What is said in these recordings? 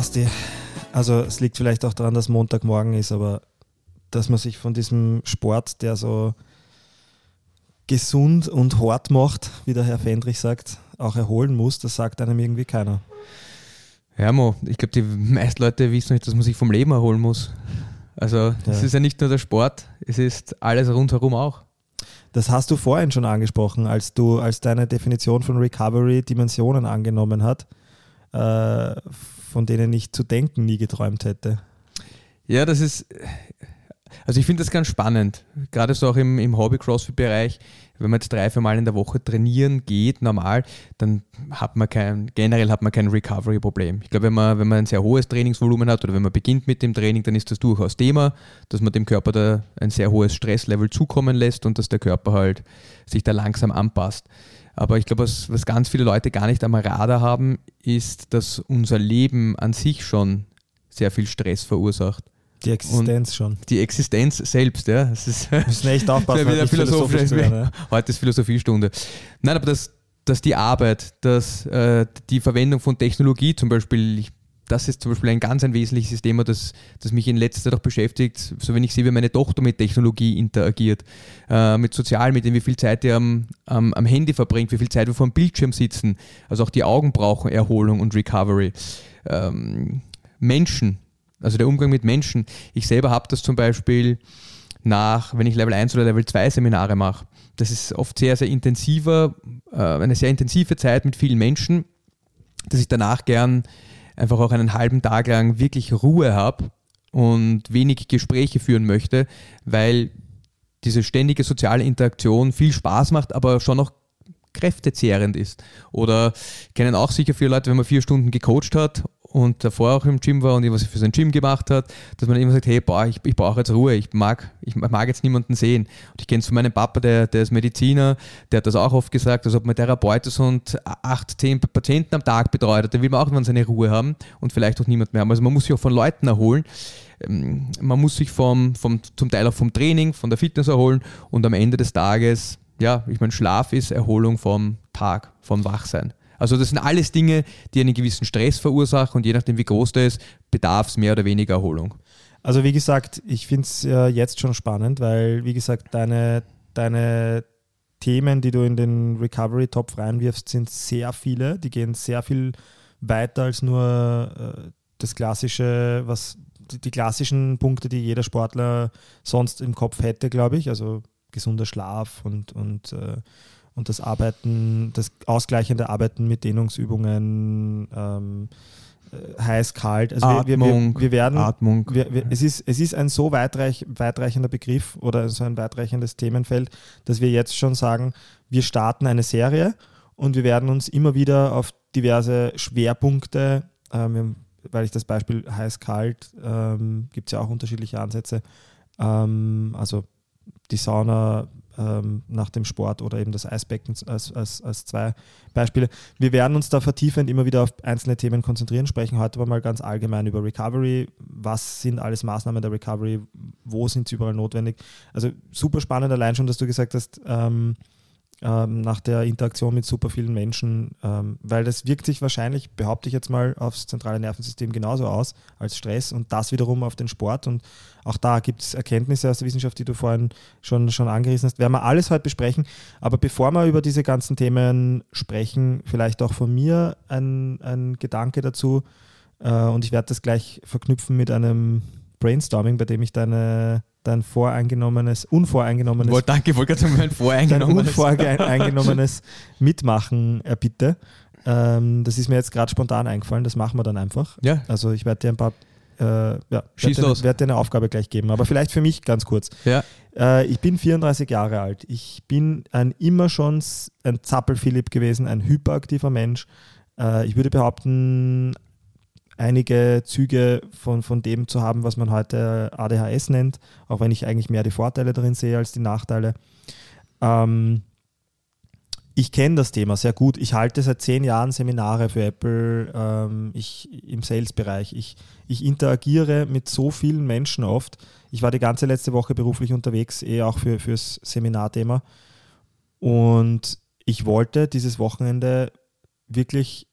Basti, also es liegt vielleicht auch daran, dass Montagmorgen ist, aber dass man sich von diesem Sport, der so gesund und hart macht, wie der Herr Fendrich sagt, auch erholen muss, das sagt einem irgendwie keiner. Ja, Mo, ich glaube, die meisten Leute wissen nicht, dass man sich vom Leben erholen muss. Also, es Ja. ist ja nicht nur der Sport, es ist alles rundherum auch. Das hast du vorhin schon angesprochen, als du als deine Definition von Recovery Dimensionen angenommen hat, äh, von denen ich zu denken nie geträumt hätte. Ja, das ist, also ich finde das ganz spannend, gerade so auch im, im Hobby-Crossfit-Bereich, wenn man jetzt drei, vier Mal in der Woche trainieren geht, normal, dann hat man kein, generell hat man kein Recovery-Problem. Ich glaube, wenn man, wenn man ein sehr hohes Trainingsvolumen hat oder wenn man beginnt mit dem Training, dann ist das durchaus Thema, dass man dem Körper da ein sehr hohes Stresslevel zukommen lässt und dass der Körper halt sich da langsam anpasst. Aber ich glaube, was, was ganz viele Leute gar nicht am Radar haben, ist, dass unser Leben an sich schon sehr viel Stress verursacht Die Existenz schon. die Existenz selbst, ja. Das ist Wir müssen echt aufpassen, wieder heute nicht philosophisch zu werden. ja. Heute ist Philosophiestunde. Nein, aber dass, dass die Arbeit, dass äh, die Verwendung von Technologie zum Beispiel, ich, das ist zum Beispiel ein ganz ein wesentliches Thema, das, das mich in letzter Zeit auch beschäftigt, so wenn ich sehe, wie meine Tochter mit Technologie interagiert, äh, mit Sozialmedien, wie viel Zeit die am, am, am Handy verbringt, wie viel Zeit wir vor dem Bildschirm sitzen. Also auch die Augen brauchen Erholung und Recovery. Ähm, Menschen, also der Umgang mit Menschen. Ich selber habe das zum Beispiel nach, wenn ich Level 1 oder Level 2 Seminare mache. Das ist oft sehr, sehr intensiver, äh, eine sehr intensive Zeit mit vielen Menschen, dass ich danach gern einfach auch einen halben Tag lang wirklich Ruhe habe und wenig Gespräche führen möchte, weil diese ständige soziale Interaktion viel Spaß macht, aber schon noch kräftezehrend ist. Oder kennen auch sicher viele Leute, wenn man vier Stunden gecoacht hat und davor auch im Gym war und was für sein Gym gemacht hat, dass man immer sagt, hey, boah, ich, ich brauche jetzt Ruhe, ich mag, ich mag jetzt niemanden sehen. Und ich kenne es von meinem Papa, der, der ist Mediziner, der hat das auch oft gesagt, als ob man Therapeut ist und acht, zehn Patienten am Tag betreut hat, der will man auch irgendwann seine Ruhe haben und vielleicht auch niemand mehr haben. Also man muss sich auch von Leuten erholen. Ähm, Man muss sich vom, vom, zum Teil auch vom Training, von der Fitness erholen und am Ende des Tages, ja, ich meine, Schlaf ist Erholung vom Tag, vom Wachsein. Also das sind alles Dinge, die einen gewissen Stress verursachen und je nachdem, wie groß der ist, bedarf es mehr oder weniger Erholung. Also wie gesagt, ich finde es äh, jetzt schon spannend, weil wie gesagt, deine, deine Themen, die du in den Recovery-Topf reinwirfst, sind sehr viele. Die gehen sehr viel weiter als nur äh, das klassische, was die, die klassischen Punkte, die jeder Sportler sonst im Kopf hätte, glaube ich. Also gesunder Schlaf und, und, äh, und das Arbeiten, das ausgleichende Arbeiten mit Dehnungsübungen, ähm, äh, heiß, kalt. Also wir, wir, Atmung, wir, wir werden Atmung. wir, es, ist, es ist ein so weitreich, weitreichender Begriff oder so ein weitreichendes Themenfeld, dass wir jetzt schon sagen, wir starten eine Serie und wir werden uns immer wieder auf diverse Schwerpunkte, ähm, weil ich das Beispiel heiß-kalt, ähm, gibt es ja auch unterschiedliche Ansätze, ähm, also die Sauna ähm, nach dem Sport oder eben das Eisbecken als, als, als zwei Beispiele. Wir werden uns da vertiefend immer wieder auf einzelne Themen konzentrieren, sprechen heute aber mal ganz allgemein über Recovery. Was sind alles Maßnahmen der Recovery? Wo sind sie überall notwendig? Also super spannend allein schon, dass du gesagt hast, ähm, ähm, nach der Interaktion mit super vielen Menschen, ähm, weil das wirkt sich wahrscheinlich, behaupte ich jetzt mal, aufs zentrale Nervensystem genauso aus als Stress und das wiederum auf den Sport. Und auch da gibt es Erkenntnisse aus der Wissenschaft, die du vorhin schon, schon angerissen hast. Werden wir alles heute besprechen. Aber bevor wir über diese ganzen Themen sprechen, vielleicht auch von mir ein, ein Gedanke dazu. Äh, und ich werde das gleich verknüpfen mit einem Brainstorming, bei dem ich deine, dein voreingenommenes, unvoreingenommenes Wohl, danke, ich wollte gerade mein voreingenommenes. unvoreingenommenes Mitmachen äh, bitte. Ähm, das ist mir jetzt gerade spontan eingefallen, das machen wir dann einfach. Ja, Also ich werde dir ein paar, äh, ja, Schieß werde dir, los. werd dir eine Aufgabe gleich geben, aber vielleicht für mich ganz kurz. ja. Äh, ich bin 34 Jahre alt. Ich bin ein immer schon ein Zappel-Philipp gewesen, ein hyperaktiver Mensch. äh, ich würde behaupten, einige Züge von, von dem zu haben, was man heute ADHS nennt, auch wenn ich eigentlich mehr die Vorteile darin sehe als die Nachteile. Ähm, ich kenne das Thema sehr gut. Ich halte seit zehn Jahren Seminare für Apple ähm, ich, im Sales-Bereich. Ich, ich interagiere mit so vielen Menschen oft. Ich war die ganze letzte Woche beruflich unterwegs, eh auch für, fürs Seminarthema. Und ich wollte dieses Wochenende wirklich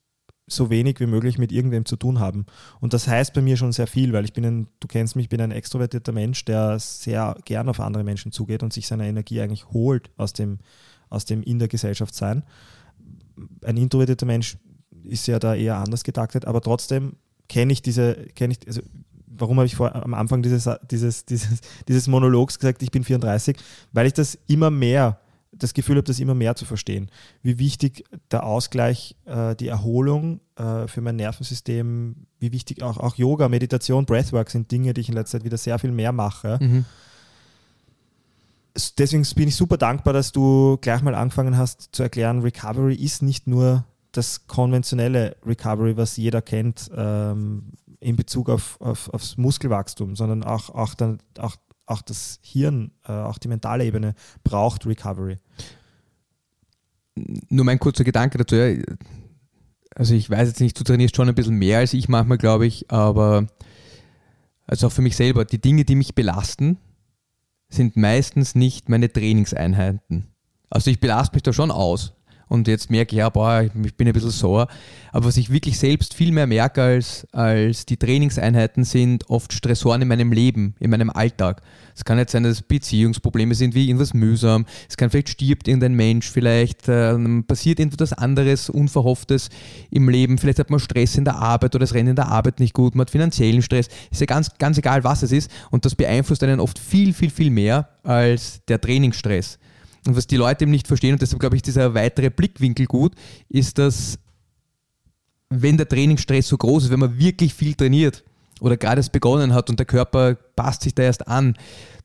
so wenig wie möglich mit irgendwem zu tun haben. Und das heißt bei mir schon sehr viel, weil ich bin ein, du kennst mich, ich bin ein extrovertierter Mensch, der sehr gern auf andere Menschen zugeht und sich seine Energie eigentlich holt aus dem, aus dem in der Gesellschaft sein. Ein introvertierter Mensch ist ja da eher anders getaktet, aber trotzdem kenne ich diese, kenne ich, also warum habe ich vor, am Anfang dieses, dieses, dieses, dieses Monologs gesagt, ich bin 34, weil ich das immer mehr das Gefühl habe, das immer mehr zu verstehen. Wie wichtig der Ausgleich, äh, die Erholung äh, für mein Nervensystem, wie wichtig auch, auch Yoga, Meditation, Breathwork sind Dinge, die ich in letzter Zeit wieder sehr viel mehr mache. Mhm. Deswegen bin ich super dankbar, dass du gleich mal angefangen hast zu erklären, Recovery ist nicht nur das konventionelle Recovery, was jeder kennt ähm, in Bezug auf, auf, aufs Muskelwachstum, sondern auch, auch, dann, auch, auch das Hirn, äh, auch die mentale Ebene braucht Recovery. Nur mein kurzer Gedanke dazu. ja. Also ich weiß jetzt nicht, du trainierst schon ein bisschen mehr als ich manchmal, glaube ich, aber also auch für mich selber, die Dinge, die mich belasten, sind meistens nicht meine Trainingseinheiten. Also ich belaste mich da schon aus. Und jetzt merke ich, ja, boah, ich bin ein bisschen sauer. Aber was ich wirklich selbst viel mehr merke als, als die Trainingseinheiten sind oft Stressoren in meinem Leben, in meinem Alltag. Es kann jetzt sein, dass Beziehungsprobleme sind, wie irgendwas mühsam. Es kann vielleicht stirbt irgendein Mensch, vielleicht ähm, passiert irgendwas anderes, Unverhofftes im Leben. Vielleicht hat man Stress in der Arbeit oder es rennt in der Arbeit nicht gut, man hat finanziellen Stress. Ist ja ganz, ganz egal, was es ist. Und das beeinflusst einen oft viel, viel, viel mehr als der Trainingsstress. Und was die Leute eben nicht verstehen, und deshalb glaube ich, dieser weitere Blickwinkel gut, ist, dass wenn der Trainingsstress so groß ist, wenn man wirklich viel trainiert oder gerade erst begonnen hat und der Körper passt sich da erst an,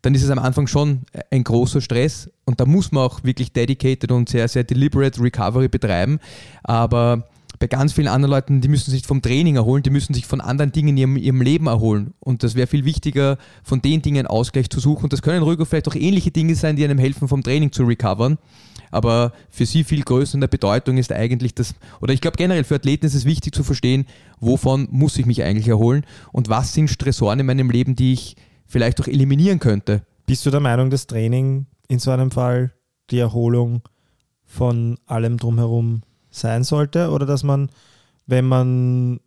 dann ist es am Anfang schon ein großer Stress und da muss man auch wirklich dedicated und sehr, sehr deliberate Recovery betreiben. Aber bei ganz vielen anderen Leuten, die müssen sich vom Training erholen, die müssen sich von anderen Dingen in ihrem, ihrem Leben erholen. Und das wäre viel wichtiger, von den Dingen Ausgleich zu suchen. Und das können ruhig vielleicht auch ähnliche Dinge sein, die einem helfen, vom Training zu recovern. Aber für sie viel größer in der Bedeutung ist eigentlich das, oder ich glaube generell für Athleten ist es wichtig zu verstehen, wovon muss ich mich eigentlich erholen und was sind Stressoren in meinem Leben, die ich vielleicht auch eliminieren könnte. Bist du der Meinung, dass Training in so einem Fall die Erholung von allem drumherum sein sollte? Oder dass man, wenn man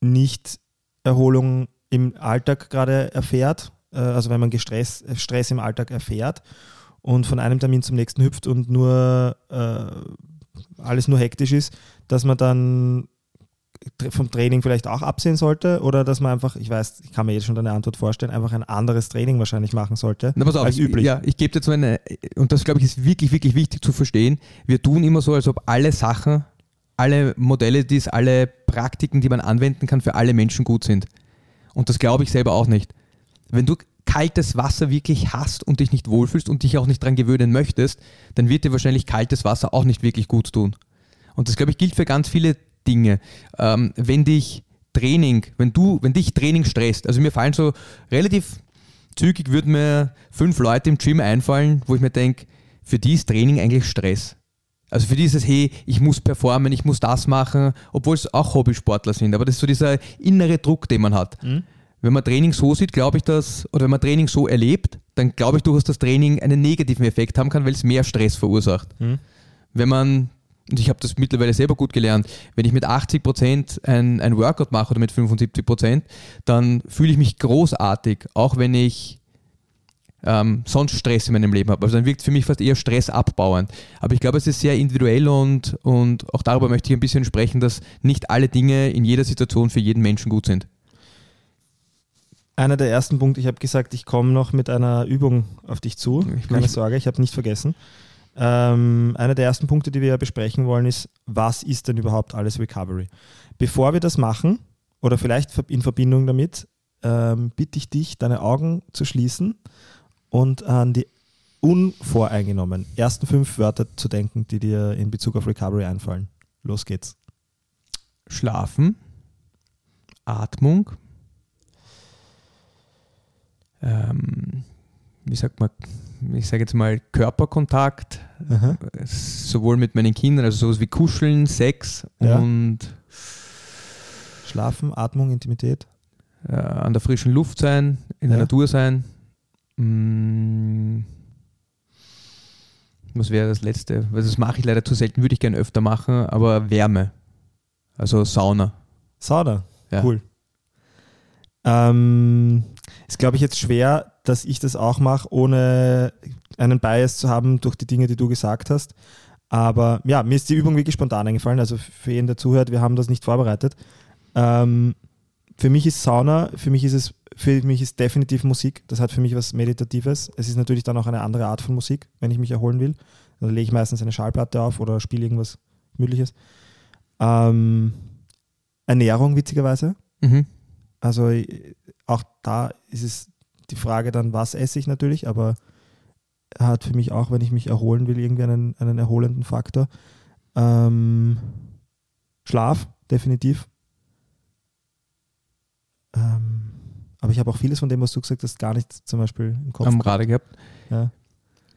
nicht Erholung im Alltag gerade erfährt, äh, also wenn man Gestress, Stress im Alltag erfährt und von einem Termin zum nächsten hüpft und nur äh, alles nur hektisch ist, dass man dann vom Training vielleicht auch absehen sollte oder dass man einfach, ich weiß, ich kann mir jetzt schon deine Antwort vorstellen, einfach ein anderes Training wahrscheinlich machen sollte Na, pass auf, als üblich. Ja, ich gebe dir so eine, und das glaube ich ist wirklich, wirklich wichtig zu verstehen. Wir tun immer so, als ob alle Sachen, alle Modelle, die es, alle Praktiken, die man anwenden kann, für alle Menschen gut sind. Und das glaube ich selber auch nicht. Wenn du kaltes Wasser wirklich hast und dich nicht wohlfühlst und dich auch nicht dran gewöhnen möchtest, dann wird dir wahrscheinlich kaltes Wasser auch nicht wirklich gut tun. Und das, glaube ich, gilt für ganz viele Dinge. Ähm, wenn dich Training, wenn du, wenn dich Training stresst, also mir fallen so relativ zügig würden mir fünf Leute im Gym einfallen, wo ich mir denke, für die ist Training eigentlich Stress. Also für die ist es, hey, ich muss performen, ich muss das machen, obwohl es auch Hobbysportler sind. Aber das ist so dieser innere Druck, den man hat. Wenn man Training so sieht, glaube ich, dass, oder wenn man Training so erlebt, dann glaube ich durchaus, dass Training einen negativen Effekt haben kann, weil es mehr Stress verursacht. Wenn man, und ich habe das mittlerweile selber gut gelernt, wenn ich mit 80% ein, ein Workout mache oder mit 75%, dann fühle ich mich großartig, auch wenn ich ähm, sonst Stress in meinem Leben habe. Also dann wirkt es für mich fast eher stressabbauend. Aber ich glaube, es ist sehr individuell und, und auch darüber möchte ich ein bisschen sprechen, dass nicht alle Dinge in jeder Situation für jeden Menschen gut sind. Einer der ersten Punkte, ich habe gesagt, ich komme noch mit einer Übung auf dich zu. Keine Sorge, ich habe nicht vergessen. Ähm, einer der ersten Punkte, die wir besprechen wollen, ist, was ist denn überhaupt alles Recovery? Bevor wir das machen, oder vielleicht in Verbindung damit, ähm, bitte ich dich, deine Augen zu schließen und an die unvoreingenommen ersten fünf Wörter zu denken, die dir in Bezug auf Recovery einfallen. Los geht's. Schlafen, Atmung, ähm, wie sagt man, ich sage jetzt mal Körperkontakt, Aha. sowohl mit meinen Kindern, also sowas wie Kuscheln, Sex Ja. und Schlafen, Atmung, Intimität. äh, an der frischen Luft sein, in der Ja. Natur sein. Mm, was wäre das letzte? Weil das mache ich leider zu selten, würde ich gerne öfter machen, aber Wärme. Also Sauna. Sauna. Ja. Cool. Ähm, ist, glaube ich, jetzt schwer, dass ich das auch mache, ohne einen Bias zu haben durch die Dinge, die du gesagt hast. Aber ja, mir ist die Übung wirklich spontan eingefallen. Also für jeden, der zuhört, wir haben das nicht vorbereitet. Ähm, für mich ist Sauna, für mich ist es, für mich ist definitiv Musik. Das hat für mich was Meditatives. Es ist natürlich dann auch eine andere Art von Musik, wenn ich mich erholen will. Dann lege ich meistens eine Schallplatte auf oder spiele irgendwas Gemütliches. Ähm, Ernährung, witzigerweise. Mhm. Also äh, auch da ist es die Frage dann, was esse ich natürlich, aber hat für mich auch, wenn ich mich erholen will, irgendwie einen, einen erholenden Faktor. Ähm, Schlaf, definitiv. Ähm, aber ich habe auch vieles von dem, was du gesagt hast, gar nicht zum Beispiel im Kopf. Am Rade gehabt. Ja.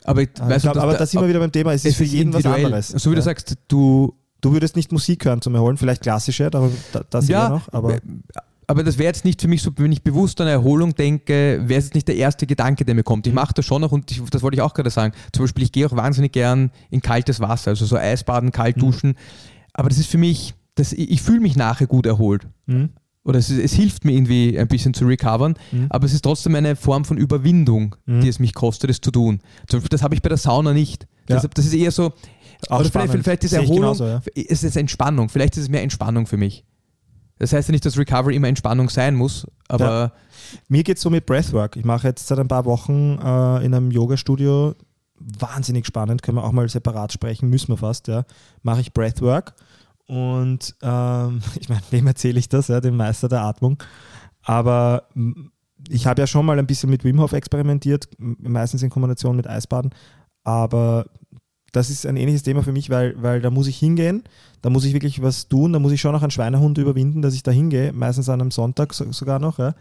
Aber, ich, Aber, ich weißt du, glaub, aber da sind wir wieder beim Thema, es ist für jeden was anderes. So wie du ja. sagst, du du würdest nicht Musik hören zum Erholen, vielleicht klassische, da, da, da sind wir noch, aber aber das wäre jetzt nicht für mich so, wenn ich bewusst an Erholung denke, wäre es jetzt nicht der erste Gedanke, der mir kommt. Ich Mhm. mache das schon noch und ich, das wollte ich auch gerade sagen. Zum Beispiel, ich gehe auch wahnsinnig gern in kaltes Wasser, also so Eisbaden, kalt Mhm. duschen. Aber das ist für mich, das, ich, fühle mich nachher gut erholt. hm, Oder es, es hilft mir irgendwie ein bisschen zu recovern, Mhm. aber es ist trotzdem eine Form von Überwindung, Mhm. die es mich kostet, es zu tun. Zum Beispiel, das habe ich bei der Sauna nicht. Ja. Das, das ist eher so, Auch oder spannend. vielleicht, vielleicht ist Erholung, genauso, ja. es ist Entspannung, vielleicht ist es mehr Entspannung für mich. Das heißt ja nicht, dass Recovery immer Entspannung sein muss, aber Mir geht es so mit Breathwork. Ich mache jetzt seit ein paar Wochen äh, in einem Yoga-Studio, wahnsinnig spannend, können wir auch mal separat sprechen, müssen wir fast, ja. Mache ich Breathwork und ähm, ich meine, wem erzähle ich das, ja, dem Meister der Atmung. Aber ich habe ja schon mal ein bisschen mit Wim Hof experimentiert, meistens in Kombination mit Eisbaden, aber das ist ein ähnliches Thema für mich, weil, weil da muss ich hingehen, da muss ich wirklich was tun, da muss ich schon noch einen Schweinehund überwinden, dass ich da hingehe, meistens an einem Sonntag so, sogar noch, ja,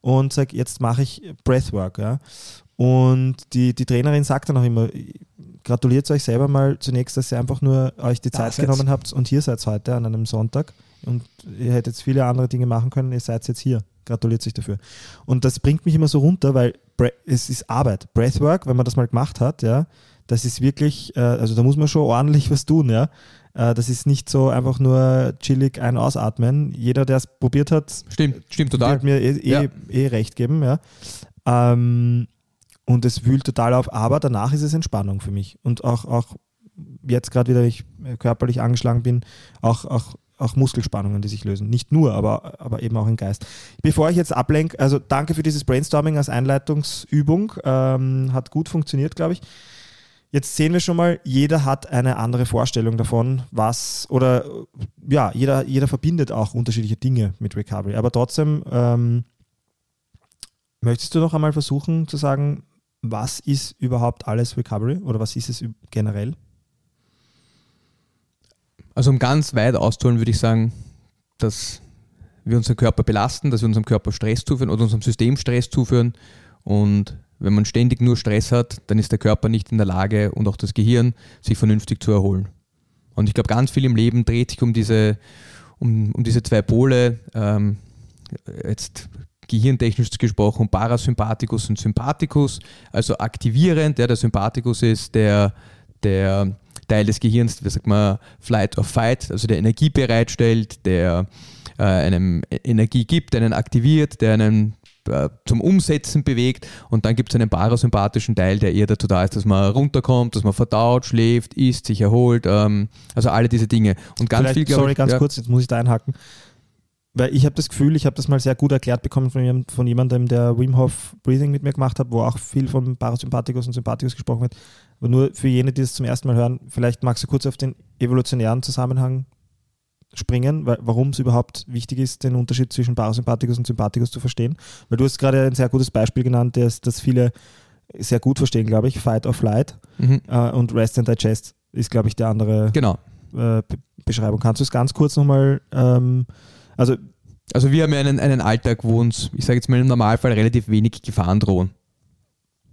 und sage, jetzt mache ich Breathwork. Ja. Und die, die Trainerin sagt dann auch immer, gratuliert euch selber mal zunächst, dass ihr einfach nur euch die Zeit genommen habt und hier seid heute an einem Sonntag und ihr hättet jetzt viele andere Dinge machen können, ihr seid jetzt hier. Gratuliert euch dafür. Und das bringt mich immer so runter, weil es ist Arbeit. Breathwork, wenn man das mal gemacht hat, ja, das ist wirklich, äh, also da muss man schon ordentlich was tun, ja. Äh, das ist nicht so einfach nur chillig ein Ausatmen. Jeder, der es probiert hat, stimmt, stimmt total. wird mir eh, eh, Ja. eh recht geben, ja. Ähm, und es wühlt total auf, aber danach ist es Entspannung für mich. Und auch, auch jetzt gerade wieder, ich äh, körperlich angeschlagen bin, auch, auch, auch Muskelspannungen, die sich lösen. Nicht nur, aber, aber eben auch im Geist. Bevor ich jetzt ablenke, also danke für dieses Brainstorming als Einleitungsübung. Ähm, hat gut funktioniert, glaube ich. Jetzt sehen wir schon mal, jeder hat eine andere Vorstellung davon, was oder ja, jeder, jeder verbindet auch unterschiedliche Dinge mit Recovery. Aber trotzdem ähm, möchtest du noch einmal versuchen zu sagen, was ist überhaupt alles Recovery oder was ist es generell? Also um ganz weit auszuholen, würde ich sagen, dass wir unseren Körper belasten, dass wir unserem Körper Stress zuführen oder unserem System Stress zuführen. Und wenn man ständig nur Stress hat, dann ist der Körper nicht in der Lage und auch das Gehirn, sich vernünftig zu erholen. Und ich glaube, ganz viel im Leben dreht sich um diese, um, um diese zwei Pole, ähm, jetzt gehirntechnisch gesprochen, Parasympathikus und Sympathikus, also aktivierend. Ja, der Sympathikus ist der, der Teil des Gehirns, wie sagt man, Flight or Fight, also der Energie bereitstellt, der äh, einem Energie gibt, der einen aktiviert, der einen äh, zum Umsetzen bewegt und dann gibt es einen parasympathischen Teil, der eher dazu da ist, dass man runterkommt, dass man verdaut, schläft, isst, sich erholt, ähm, also alle diese Dinge. Und ganz Vielleicht, viel, sorry, ich, ganz ja, kurz, jetzt muss ich da einhaken. Weil ich habe das Gefühl, ich habe das mal sehr gut erklärt bekommen von, jemandem- von jemandem, der Wim Hof Breathing mit mir gemacht hat, wo auch viel von Parasympathikus und Sympathikus gesprochen wird. Aber nur für jene, die es zum ersten Mal hören, vielleicht magst du kurz auf den evolutionären Zusammenhang springen, warum es überhaupt wichtig ist, den Unterschied zwischen Parasympathikus und Sympathikus zu verstehen. Weil du hast gerade ein sehr gutes Beispiel genannt, das, das viele sehr gut verstehen, glaube ich, Fight or Flight mhm, äh, und Rest and Digest ist, glaube ich, der andere genau. äh, Be- Beschreibung. Kannst du es ganz kurz nochmal, ähm, also Also wir haben ja einen, einen Alltag, wo uns, ich sage jetzt mal im Normalfall, relativ wenig Gefahren drohen.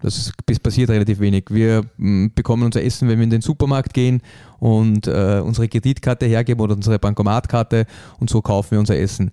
Das passiert relativ wenig. Wir mm, bekommen unser Essen, wenn wir in den Supermarkt gehen und äh, unsere Kreditkarte hergeben oder unsere Bankomatkarte und so kaufen wir unser Essen.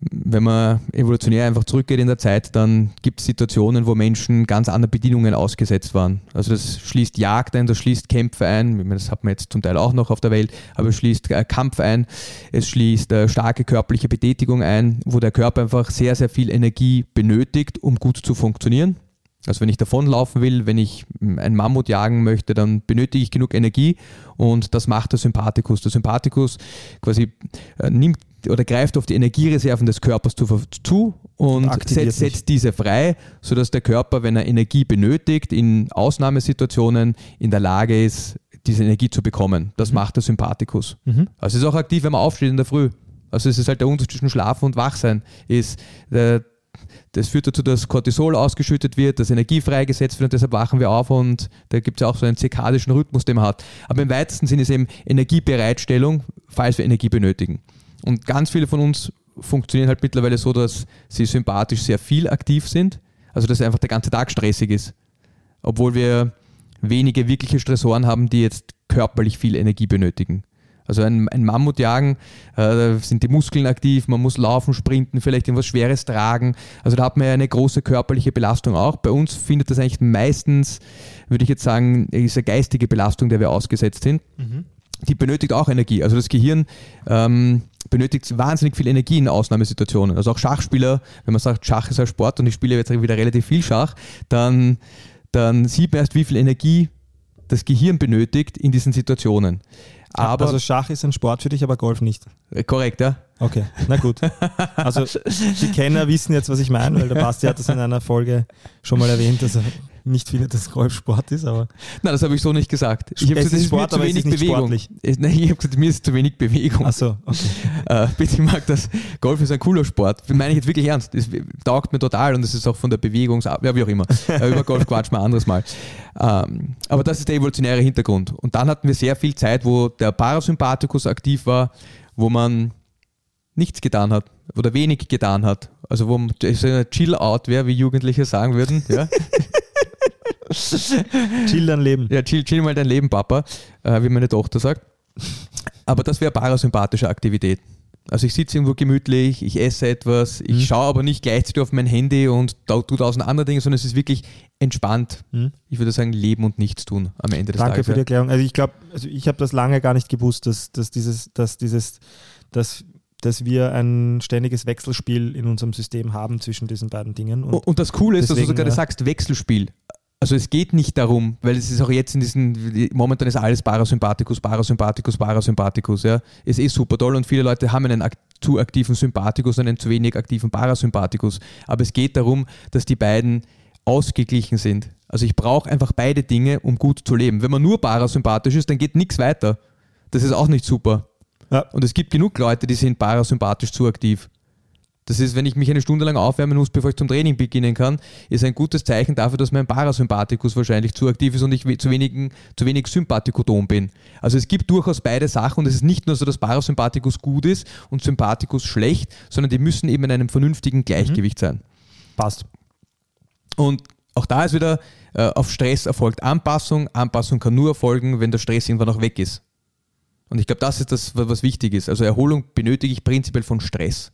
Wenn man evolutionär einfach zurückgeht in der Zeit, dann gibt es Situationen, wo Menschen ganz anderen Bedingungen ausgesetzt waren. Also das schließt Jagd ein, das schließt Kämpfe ein, das hat man jetzt zum Teil auch noch auf der Welt, aber es schließt äh, Kampf ein, es schließt äh, starke körperliche Betätigung ein, wo der Körper einfach sehr, sehr viel Energie benötigt, um gut zu funktionieren. Also wenn ich davonlaufen will, wenn ich mm, ein Mammut jagen möchte, dann benötige ich genug Energie und das macht der Sympathikus. Der Sympathikus quasi äh, nimmt oder greift auf die Energiereserven des Körpers zu, und setzt, setzt diese frei, sodass der Körper, wenn er Energie benötigt, in Ausnahmesituationen in der Lage ist, diese Energie zu bekommen. Das macht der Sympathikus. Mhm. Also es ist auch aktiv, wenn man aufsteht in der Früh. Also es ist halt der Unterschied zwischen Schlafen und Wachsein. Ist, äh, das führt dazu, dass Cortisol ausgeschüttet wird, dass Energie freigesetzt wird und deshalb wachen wir auf und da gibt es ja auch so einen zirkadischen Rhythmus, den man hat. Aber im weitesten Sinne ist eben Energiebereitstellung, falls wir Energie benötigen. Und ganz viele von uns funktionieren halt mittlerweile so, dass sie sympathisch sehr viel aktiv sind, also dass einfach der ganze Tag stressig ist. Obwohl wir wenige wirkliche Stressoren haben, die jetzt körperlich viel Energie benötigen. Also ein, ein Mammutjagen, äh, da sind die Muskeln aktiv, man muss laufen, sprinten, vielleicht irgendwas Schweres tragen. Also da hat man ja eine große körperliche Belastung auch. Bei uns findet das eigentlich meistens, würde ich jetzt sagen, ist eine geistige Belastung, der wir ausgesetzt sind. Die benötigt auch Energie. Also das Gehirn ähm, benötigt wahnsinnig viel Energie in Ausnahmesituationen. Also auch Schachspieler, wenn man sagt, Schach ist ein Sport und ich spiele jetzt wieder relativ viel Schach, dann, dann sieht man erst, wie viel Energie das Gehirn benötigt in diesen Situationen. Aber also Schach ist ein Sport für dich, aber Golf nicht. äh, korrekt, ja. Okay, na gut. Also die Kenner wissen jetzt, was ich meine, weil der Basti hat das in einer Folge schon mal erwähnt, er nicht findet, dass Golf Sport ist, aber Nein, das habe ich so nicht gesagt. Ich habe Es gesagt, ist es ist mir Sport, zu es wenig Bewegung. sportlich. Es- Nein, ich habe gesagt, mir ist zu wenig Bewegung. ach so, okay. Äh, bitte, ich mag das. Golf ist ein cooler Sport. Meine ich jetzt wirklich ernst. Das taugt mir total und es ist auch von der Bewegungs... Ja, wie auch immer. Äh, über Golf quatschen wir ein anderes Mal. Ähm, aber das ist der evolutionäre Hintergrund. Und dann hatten wir sehr viel Zeit, wo der Parasympathikus aktiv war, wo man nichts getan hat oder wenig getan hat. Also wo man so eine Chill-Out wäre, wie Jugendliche sagen würden. Ja? Chill dein Leben. Ja, chill, chill mal dein Leben, Papa, äh, wie meine Tochter sagt. Aber das wäre parasympathische Aktivität. Also ich sitze irgendwo gemütlich, ich esse etwas, ich Mhm. schaue aber nicht gleichzeitig auf mein Handy und da tue tausend andere Dinge, sondern es ist wirklich entspannt. Mhm. Ich würde sagen, leben und nichts tun am Ende des Danke Tages. für die. Erklärung. Also ich glaube, also ich habe das lange gar nicht gewusst, dass, dass dieses, dass dieses, dass, dass wir ein ständiges Wechselspiel in unserem System haben zwischen diesen beiden Dingen. Und Und, das Coole ist, dass deswegen, du sogar ja. sagst, Wechselspiel. Also es geht nicht darum, weil es ist auch jetzt in diesen, momentan ist alles Parasympathikus, Parasympathikus, Parasympathikus, ja. Es ist super toll und viele Leute haben einen ak zu aktiven Sympathikus und einen zu wenig aktiven Parasympathikus. Aber es geht darum, dass die beiden ausgeglichen sind. Also ich brauche einfach beide Dinge, um gut zu leben. Wenn man nur parasympathisch ist, dann geht nichts weiter. Das ist auch nicht super. Ja. Und es gibt genug Leute, die sind parasympathisch zu aktiv. Das ist, wenn ich mich eine Stunde lang aufwärmen muss, bevor ich zum Training beginnen kann, ist ein gutes Zeichen dafür, dass mein Parasympathikus wahrscheinlich zu aktiv ist und ich zu, wenigen, zu wenig Sympathikoton bin. Also es gibt durchaus beide Sachen und es ist nicht nur so, dass Parasympathikus gut ist und Sympathikus schlecht, sondern die müssen eben in einem vernünftigen Gleichgewicht sein. passt. Und auch da ist wieder äh, auf Stress erfolgt Anpassung. Anpassung kann nur erfolgen, wenn der Stress irgendwann auch weg ist. Und ich glaube, das ist das, wa- was wichtig ist. Also Erholung benötige ich prinzipiell von Stress.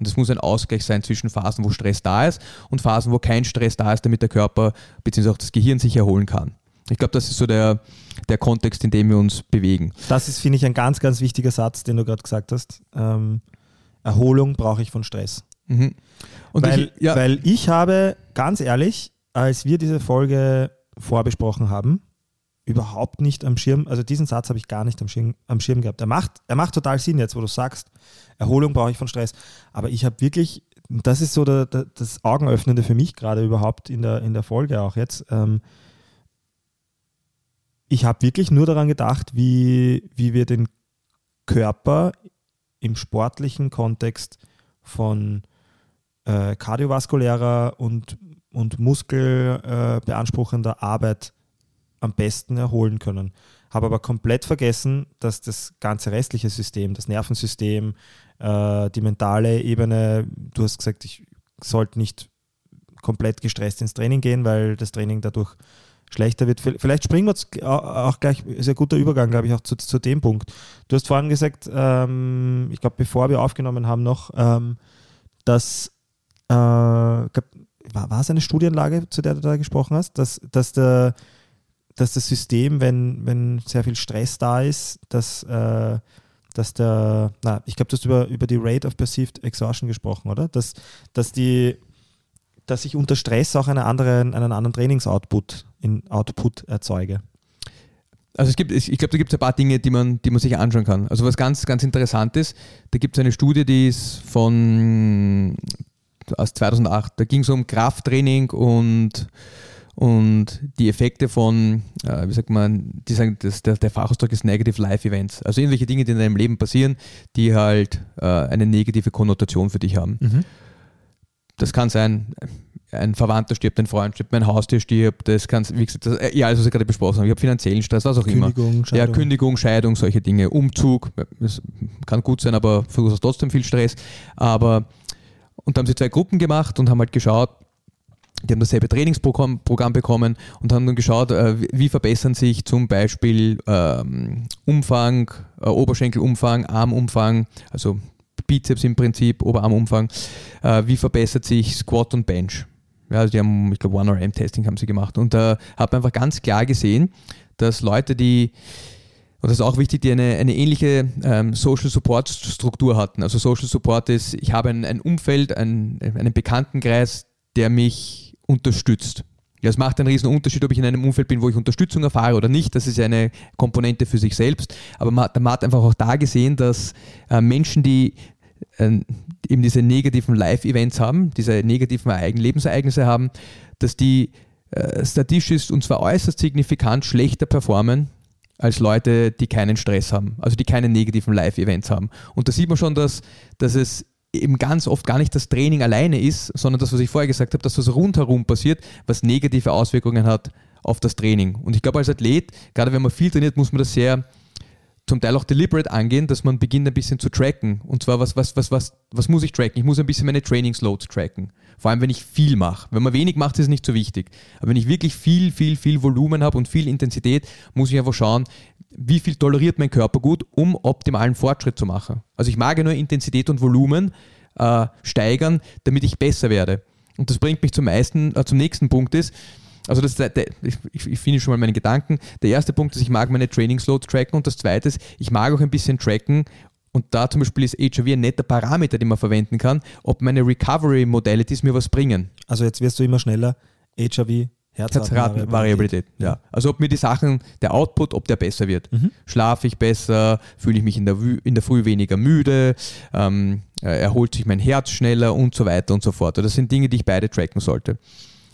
Und es muss ein Ausgleich sein zwischen Phasen, wo Stress da ist und Phasen, wo kein Stress da ist, damit der Körper bzw. auch das Gehirn sich erholen kann. Ich glaube, das ist so der, der Kontext, in dem wir uns bewegen. Das ist, finde ich, ein ganz, ganz wichtiger Satz, den du gerade gesagt hast. Ähm, Erholung brauche ich von Stress. Mhm. Und weil, ich, ja, weil ich habe, ganz ehrlich, als wir diese Folge vorbesprochen haben, überhaupt nicht am Schirm, also diesen Satz habe ich gar nicht am Schirm, am Schirm gehabt. Er macht, er macht total Sinn jetzt, wo du sagst, Erholung brauche ich von Stress. Aber ich habe wirklich, das ist so der, der, das Augenöffnende für mich gerade überhaupt in der, in der Folge auch jetzt. Ähm, ich habe wirklich nur daran gedacht, wie, wie wir den Körper im sportlichen Kontext von äh, kardiovaskulärer und, und muskelbeanspruchender äh, Arbeit am besten erholen können. habe aber komplett vergessen, dass das ganze restliche System, das Nervensystem, äh, die mentale Ebene, du hast gesagt, ich sollte nicht komplett gestresst ins Training gehen, weil das Training dadurch schlechter wird. Vielleicht springen wir auch gleich, ist ein guter Übergang, glaube ich, auch zu, zu dem Punkt. Du hast vorhin gesagt, ähm, ich glaube, bevor wir aufgenommen haben noch, ähm, dass, äh, war, war es eine Studienlage, zu der du da gesprochen hast, dass, dass, der, dass das System, wenn, wenn sehr viel Stress da ist, dass, äh, dass der, na, ich glaube, du hast über, über die Rate of Perceived Exhaustion gesprochen, oder? Dass, dass die dass ich unter Stress auch eine andere, einen anderen Trainingsoutput in Output erzeuge. Also es gibt, ich glaube, da gibt es ein paar Dinge, die man, die man sich anschauen kann. Also was ganz, ganz interessant ist, da gibt es eine Studie, die ist von aus 2008. Da ging es um Krafttraining und, und die Effekte von, äh, wie sagt man, die sagen, das, der, der Fachausdruck ist Negative Life Events. Also irgendwelche Dinge, die in deinem Leben passieren, die halt äh, eine negative Konnotation für dich haben. Mhm. Das kann sein, ein Verwandter stirbt, ein Freund stirbt, mein Haustier stirbt, das kann, wie gesagt, das, ja, also was ich gerade besprochen habe, ich habe finanziellen Stress, was auch Kündigung, immer. Scheidung. Ja, Kündigung, Scheidung, solche Dinge, Umzug, das kann gut sein, aber verursacht trotzdem viel Stress. Aber, und da haben sie zwei Gruppen gemacht und haben halt geschaut, die haben dasselbe Trainingsprogramm Programm bekommen und haben dann geschaut, äh, wie verbessern sich zum Beispiel ähm, Umfang, äh, Oberschenkelumfang, Armumfang, also Bizeps im Prinzip, Oberarmumfang, äh, wie verbessert sich Squat und Bench. Ja, also die haben, ich glaube, One-RM-Testing haben sie gemacht. Und da man einfach ganz klar gesehen, dass Leute, die, und das ist auch wichtig, die eine, eine ähnliche ähm, Social Support Struktur hatten. Also Social Support ist, ich habe ein, ein Umfeld, ein, einen Bekanntenkreis, der mich unterstützt. Ja, es macht einen riesen Unterschied, ob ich in einem Umfeld bin, wo ich Unterstützung erfahre oder nicht. Das ist eine Komponente für sich selbst. Aber man, man hat einfach auch da gesehen, dass äh, Menschen, die äh, eben diese negativen Live-Events haben, diese negativen Eigen Lebensereignisse haben, dass die äh, statistisch und zwar äußerst signifikant schlechter performen als Leute, die keinen Stress haben, also die keine negativen Live-Events haben. Und da sieht man schon, dass, dass es eben ganz oft gar nicht das Training alleine ist, sondern das, was ich vorher gesagt habe, dass was rundherum passiert, was negative Auswirkungen hat auf das Training. Und ich glaube, als Athlet, gerade wenn man viel trainiert, muss man das sehr zum Teil auch deliberate angehen, dass man beginnt ein bisschen zu tracken. Und zwar, was, was, was, was, was muss ich tracken? Ich muss ein bisschen meine Trainingsloads tracken. Vor allem, wenn ich viel mache. Wenn man wenig macht, ist es nicht so wichtig. Aber wenn ich wirklich viel, viel, viel Volumen habe und viel Intensität, muss ich einfach schauen, wie viel toleriert mein Körper gut, um optimalen Fortschritt zu machen. Also ich mag ja nur Intensität und Volumen äh, steigern, damit ich besser werde. Und das bringt mich zum, meisten, äh, zum nächsten Punkt ist, also das, der, ich, ich finde schon mal meine Gedanken. Der erste Punkt ist, ich mag meine Trainingsload tracken und das zweite ist, ich mag auch ein bisschen tracken und da zum Beispiel ist HRV ein netter Parameter, den man verwenden kann, ob meine Recovery Modalities mir was bringen. Also jetzt wirst du immer schneller. HRV, Herzratenvariabilität. Variabilität, ja. Also ob mir die Sachen, der Output, ob der besser wird. Mhm. Schlafe ich besser, fühle ich mich in der, in der Früh weniger müde, ähm, äh, erholt sich mein Herz schneller und so weiter und so fort. Das sind Dinge, die ich beide tracken sollte.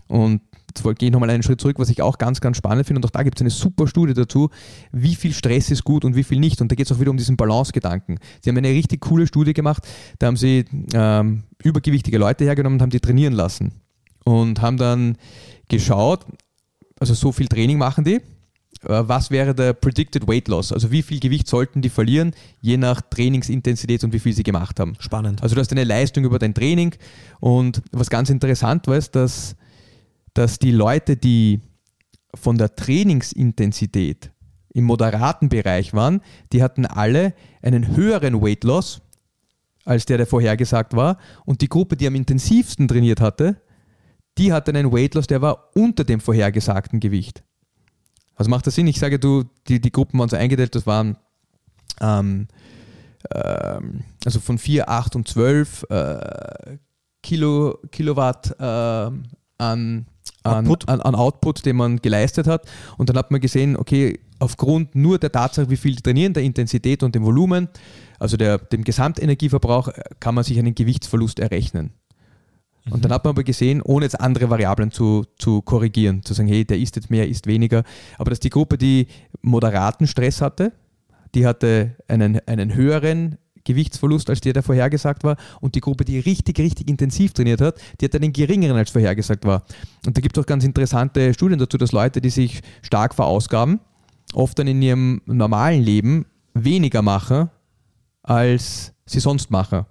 Und jetzt gehe ich nochmal einen Schritt zurück, was ich auch ganz, ganz spannend finde. Und auch da gibt es eine super Studie dazu, wie viel Stress ist gut und wie viel nicht. Und da geht es auch wieder um diesen Balance-Gedanken. Sie haben eine richtig coole Studie gemacht. Da haben sie ähm, übergewichtige Leute hergenommen und haben die trainieren lassen. Und haben dann geschaut, also so viel Training machen die. Äh, Was wäre der Predicted Weight Loss? Also wie viel Gewicht sollten die verlieren, je nach Trainingsintensität und wie viel sie gemacht haben. Spannend. Also du hast eine Leistung über dein Training und was ganz interessant war, ist, dass, dass die Leute, die von der Trainingsintensität im moderaten Bereich waren, die hatten alle einen höheren Weight Loss als der, der vorhergesagt war. Und die Gruppe, die am intensivsten trainiert hatte, die hatte einen Weight Loss, der war unter dem vorhergesagten Gewicht. Also macht das Sinn? Ich sage, du, die, die Gruppen waren so eingeteilt, das waren ähm, ähm, also von 4, 8 und 12 äh, Kilo, Kilowatt ähm, an, an, Output. An, an Output, den man geleistet hat. Und dann hat man gesehen, okay, aufgrund nur der Tatsache, wie viel die trainieren, der Intensität und dem Volumen, also der, dem Gesamtenergieverbrauch, äh, kann man sich einen Gewichtsverlust errechnen. Und dann hat man aber gesehen, ohne jetzt andere Variablen zu, zu korrigieren, zu sagen, hey, der isst jetzt mehr, isst weniger, aber dass die Gruppe, die moderaten Stress hatte, die hatte einen, einen höheren Gewichtsverlust, als der, der vorhergesagt war. Und die Gruppe, die richtig, richtig intensiv trainiert hat, die hat einen geringeren, als vorhergesagt war. Und da gibt es auch ganz interessante Studien dazu, dass Leute, die sich stark verausgaben, oft dann in ihrem normalen Leben weniger machen, als sie sonst machen.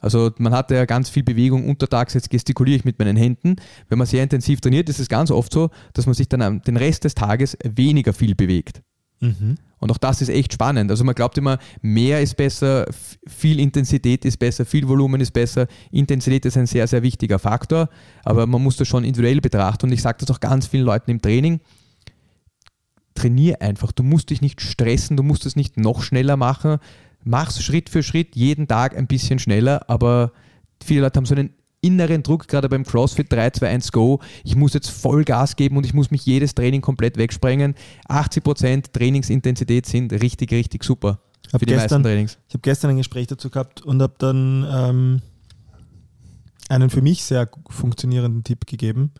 Also man hat ja ganz viel Bewegung untertags, jetzt gestikuliere ich mit meinen Händen. Wenn man sehr intensiv trainiert, ist es ganz oft so, dass man sich dann den Rest des Tages weniger viel bewegt. Und auch das ist echt spannend. Also man glaubt immer, mehr ist besser, viel Intensität ist besser, viel Volumen ist besser. Intensität ist ein sehr, sehr wichtiger Faktor, aber man muss das schon individuell betrachten. Und ich sage das auch ganz vielen Leuten im Training. Trainier einfach. Du musst dich nicht stressen, du musst es nicht noch schneller machen. Mach's Schritt für Schritt, jeden Tag ein bisschen schneller, aber viele Leute haben so einen inneren Druck, gerade beim CrossFit 3, 2, 1 Go. Ich muss jetzt voll Gas geben und ich muss mich jedes Training komplett wegsprengen. 80% Trainingsintensität sind richtig, richtig super Hab für die meisten gestern- Trainings. Ich habe gestern ein Gespräch dazu gehabt und habe dann ähm, einen für mich sehr funktionierenden Tipp gegeben.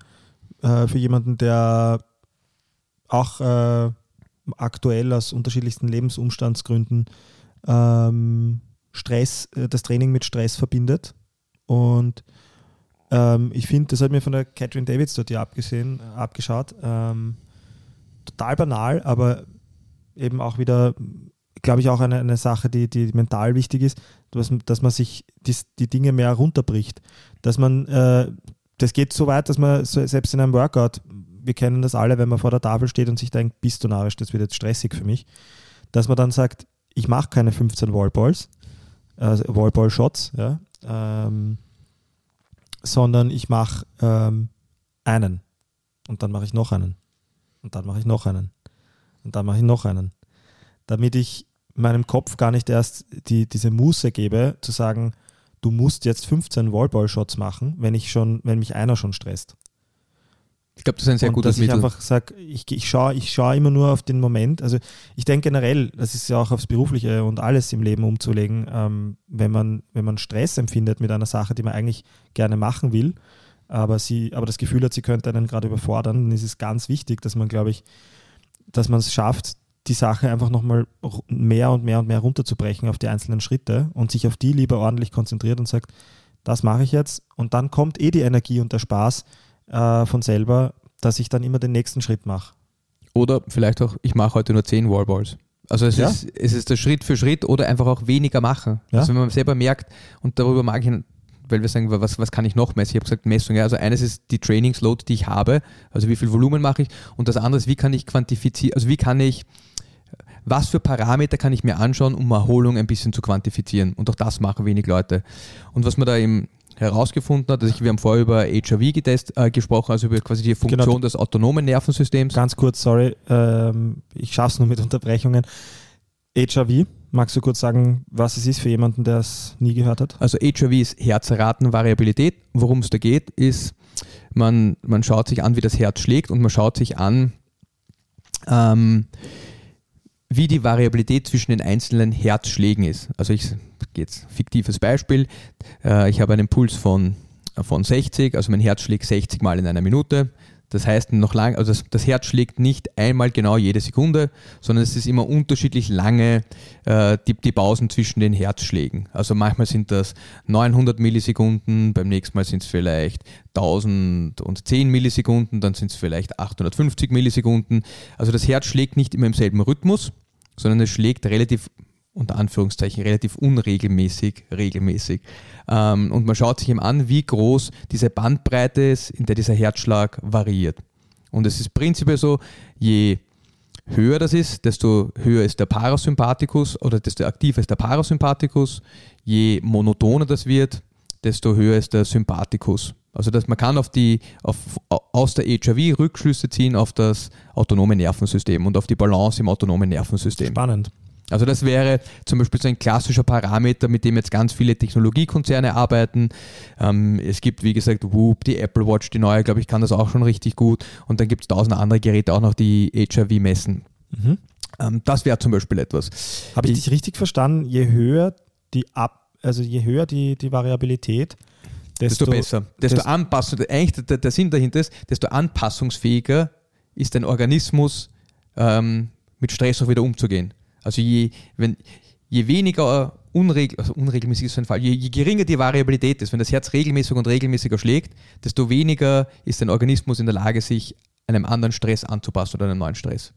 Äh, für jemanden, der auch äh, aktuell aus unterschiedlichsten Lebensumstandsgründen ähm, Stress, äh, das Training mit Stress verbindet. Und ähm, ich finde, das hat mir von der Catherine Davids dort hier abgesehen, äh, abgeschaut. Ähm, total banal, aber eben auch wieder glaube ich, auch eine, eine Sache, die, die mental wichtig ist, dass, dass man sich die, die Dinge mehr runterbricht. Dass man, äh, das geht so weit, dass man so, selbst in einem Workout, wir kennen das alle, wenn man vor der Tafel steht und sich denkt, bist du narrisch, das wird jetzt stressig für mich, dass man dann sagt, ich mache keine 15 Wallballs, äh, Wallball-Shots, ja, ähm, sondern ich mache ähm, einen. Und dann mache ich noch einen. Und dann mache ich noch einen. Und dann mache ich noch einen. Damit ich meinem Kopf gar nicht erst die, diese Muße gebe, zu sagen, du musst jetzt 15 Wallball-Shots machen, wenn ich schon, wenn mich einer schon stresst. Ich glaube, das ist ein sehr und gutes dass ich Mittel. einfach sage, ich, ich schaue ich schau immer nur auf den Moment. Also ich denke generell, das ist ja auch aufs Berufliche und alles im Leben umzulegen, ähm, wenn, man, wenn man Stress empfindet mit einer Sache, die man eigentlich gerne machen will, aber, sie, aber das Gefühl hat, sie könnte einen gerade überfordern, dann ist es ganz wichtig, dass man, glaube ich, dass man es schafft, die Sache einfach nochmal mehr und mehr und mehr runterzubrechen auf die einzelnen Schritte und sich auf die lieber ordentlich konzentriert und sagt, das mache ich jetzt und dann kommt eh die Energie und der Spaß äh, von selber, dass ich dann immer den nächsten Schritt mache. Oder vielleicht auch, ich mache heute nur 10 Wallballs. Also es, Ja. ist, es ist der Schritt für Schritt oder einfach auch weniger machen. Ja. Also wenn man selber merkt, und darüber mag ich, weil wir sagen, was, was kann ich noch messen? Ich habe gesagt Messung. Ja. Also eines ist die Trainingsload, die ich habe, also wie viel Volumen mache ich. Und das andere ist, wie kann ich quantifizieren, also wie kann ich, was für Parameter kann ich mir anschauen, um Erholung ein bisschen zu quantifizieren. Und auch das machen wenig Leute. Und was man da eben herausgefunden hat, also ich, wir haben vorher über HRV getest, äh, gesprochen, also über quasi die Funktion Genau. des autonomen Nervensystems. Ganz kurz, sorry, ähm, ich schaffe es nur mit Unterbrechungen. HRV, magst du kurz sagen, was es ist für jemanden, der es nie gehört hat? Also HRV ist Herzratenvariabilität. Worum es da geht, ist, man, man schaut sich an, wie das Herz schlägt und man schaut sich an, ähm, wie die Variabilität zwischen den einzelnen Herzschlägen ist. Also ich jetzt fiktives Beispiel. Äh, ich habe einen Puls von, von 60, also mein Herz schlägt 60 Mal in einer Minute. Das heißt noch lang, also das, das Herz schlägt nicht einmal genau jede Sekunde, sondern es ist immer unterschiedlich lange äh, die, die Pausen zwischen den Herzschlägen. Also manchmal sind das 900 Millisekunden, beim nächsten Mal sind es vielleicht 1010 Millisekunden, dann sind es vielleicht 850 Millisekunden. Also das Herz schlägt nicht immer im selben Rhythmus, sondern es schlägt relativ unter Anführungszeichen relativ unregelmäßig, regelmäßig. Ähm, und man schaut sich eben an, wie groß diese Bandbreite ist, in der dieser Herzschlag variiert. Und es ist prinzipiell so, je höher das ist, desto höher ist der Parasympathikus oder desto aktiver ist der Parasympathikus. Je monotoner das wird, desto höher ist der Sympathikus. Also dass man kann auf die, auf, aus der HRV Rückschlüsse ziehen auf das autonome Nervensystem und auf die Balance im autonomen Nervensystem. Spannend. Also das wäre zum Beispiel so ein klassischer Parameter, mit dem jetzt ganz viele Technologiekonzerne arbeiten. Ähm, es gibt, wie gesagt, Whoop, die Apple Watch, die neue, glaube ich, kann das auch schon richtig gut. Und dann gibt es tausend andere Geräte auch noch, die HRV messen. Mhm. Ähm, das wäre zum Beispiel etwas. Habe ich Ich- dich richtig verstanden? Je höher die Ab, also je höher die, die Variabilität, Desto, desto, besser. Desto desto- Anpassung, eigentlich der, der Sinn dahinter ist, desto anpassungsfähiger ist dein Organismus ähm, mit Stress auch wieder umzugehen. Also je, wenn, je weniger unregel, also unregelmäßig ist so ein Fall, je, je geringer die Variabilität ist, wenn das Herz regelmäßig und regelmäßiger schlägt, desto weniger ist dein Organismus in der Lage, sich einem anderen Stress anzupassen oder einem neuen Stress.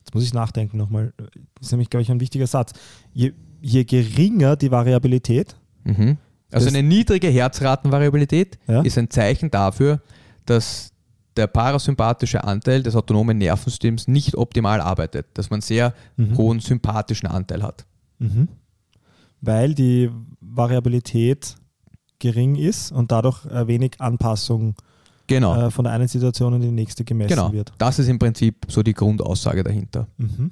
Jetzt muss ich nachdenken nochmal. Das ist nämlich, glaube ich, ein wichtiger Satz. Je, je geringer die Variabilität, Mhm. Also eine niedrige Herzratenvariabilität Ja. ist ein Zeichen dafür, dass der parasympathische Anteil des autonomen Nervensystems nicht optimal arbeitet, dass man einen sehr Mhm. hohen sympathischen Anteil hat. Mhm. Weil die Variabilität gering ist und dadurch äh, wenig Anpassung Genau. äh, von der einen Situation in die nächste gemessen genau. wird. Das ist im Prinzip so die Grundaussage dahinter. Mhm.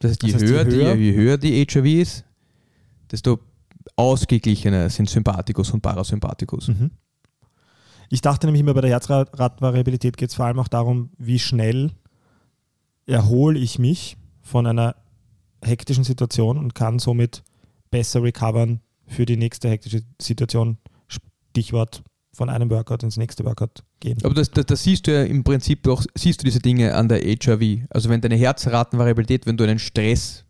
Das heißt, je, Das heißt, je höher, höher- die, je höher die HRV ist, desto ausgeglichener sind Sympathikus und Parasympathikus. Mhm. Ich dachte nämlich immer, bei der Herzratenvariabilität geht es vor allem auch darum, wie schnell erhole ich mich von einer hektischen Situation und kann somit besser recovern für die nächste hektische Situation. Stichwort von einem Workout ins nächste Workout gehen. Aber das, das, das siehst du ja im Prinzip auch, siehst du diese Dinge an der HRV. Also wenn deine Herzratenvariabilität, wenn du einen Stress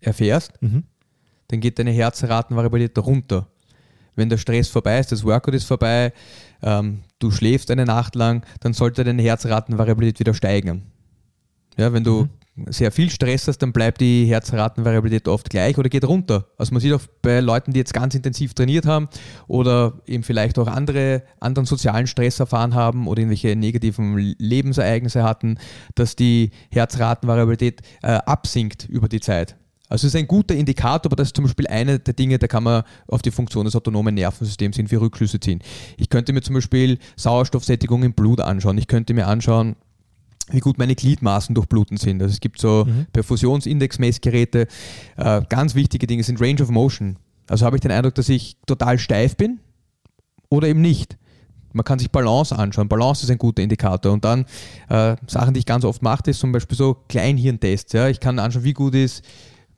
erfährst, Mhm. dann geht deine Herzratenvariabilität runter. Wenn der Stress vorbei ist, das Workout ist vorbei, ähm, du schläfst eine Nacht lang, dann sollte deine Herzratenvariabilität wieder steigen. Ja, wenn du sehr viel Stress hast, dann bleibt die Herzratenvariabilität oft gleich oder geht runter. Also man sieht auch bei Leuten, die jetzt ganz intensiv trainiert haben oder eben vielleicht auch andere, anderen sozialen Stress erfahren haben oder irgendwelche negativen Lebensereignisse hatten, dass die Herzratenvariabilität äh, absinkt über die Zeit. Also es ist ein guter Indikator, aber das ist zum Beispiel eine der Dinge, da kann man auf die Funktion des autonomen Nervensystems irgendwie Rückschlüsse ziehen. Ich könnte mir zum Beispiel Sauerstoffsättigung im Blut anschauen. Ich könnte mir anschauen, wie gut meine Gliedmaßen durchbluten sind. Also es gibt so Perfusionsindex-Messgeräte. Äh, ganz wichtige Dinge sind Range of Motion. Also habe ich den Eindruck, dass ich total steif bin oder eben nicht. Man kann sich Balance anschauen. Balance ist ein guter Indikator. Und dann äh, Sachen, die ich ganz oft mache, ist zum Beispiel so Kleinhirntests. Ja? Ich kann anschauen, wie gut ist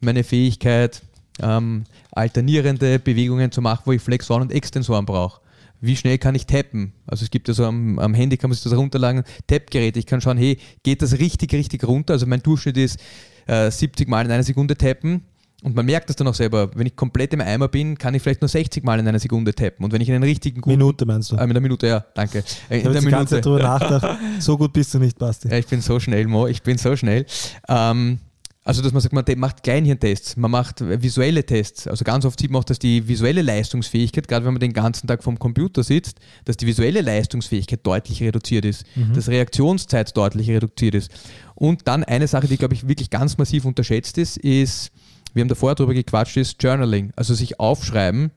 meine Fähigkeit, ähm, alternierende Bewegungen zu machen, wo ich Flexoren und Extensoren brauche. Wie schnell kann ich tappen? Also es gibt ja so am, am Handy, kann man sich das runterladen, Tappgerät. Ich kann schauen, hey, geht das richtig, richtig runter? Also mein Durchschnitt ist äh, 70 Mal in einer Sekunde tappen. Und man merkt das dann auch selber. Wenn ich komplett im Eimer bin, kann ich vielleicht nur 60 Mal in einer Sekunde tappen. Und wenn ich einen richtigen guten Minute meinst du? äh, mit einer Minute, ja, danke. Äh, Ich in der ganze Zeit drüber nachgedacht. So gut bist du nicht, Basti. ja, ich bin so schnell, Mo, ich bin so schnell. Ähm, also, dass man sagt, man macht Kleinhirntests, man macht visuelle Tests. Also ganz oft sieht man auch, dass die visuelle Leistungsfähigkeit, gerade wenn man den ganzen Tag vom Computer sitzt, dass die visuelle Leistungsfähigkeit deutlich reduziert ist, dass Reaktionszeit deutlich reduziert ist. Und dann eine Sache, die, glaube ich, wirklich ganz massiv unterschätzt ist, ist, wir haben davor darüber gequatscht, ist Journaling. Also sich aufschreiben,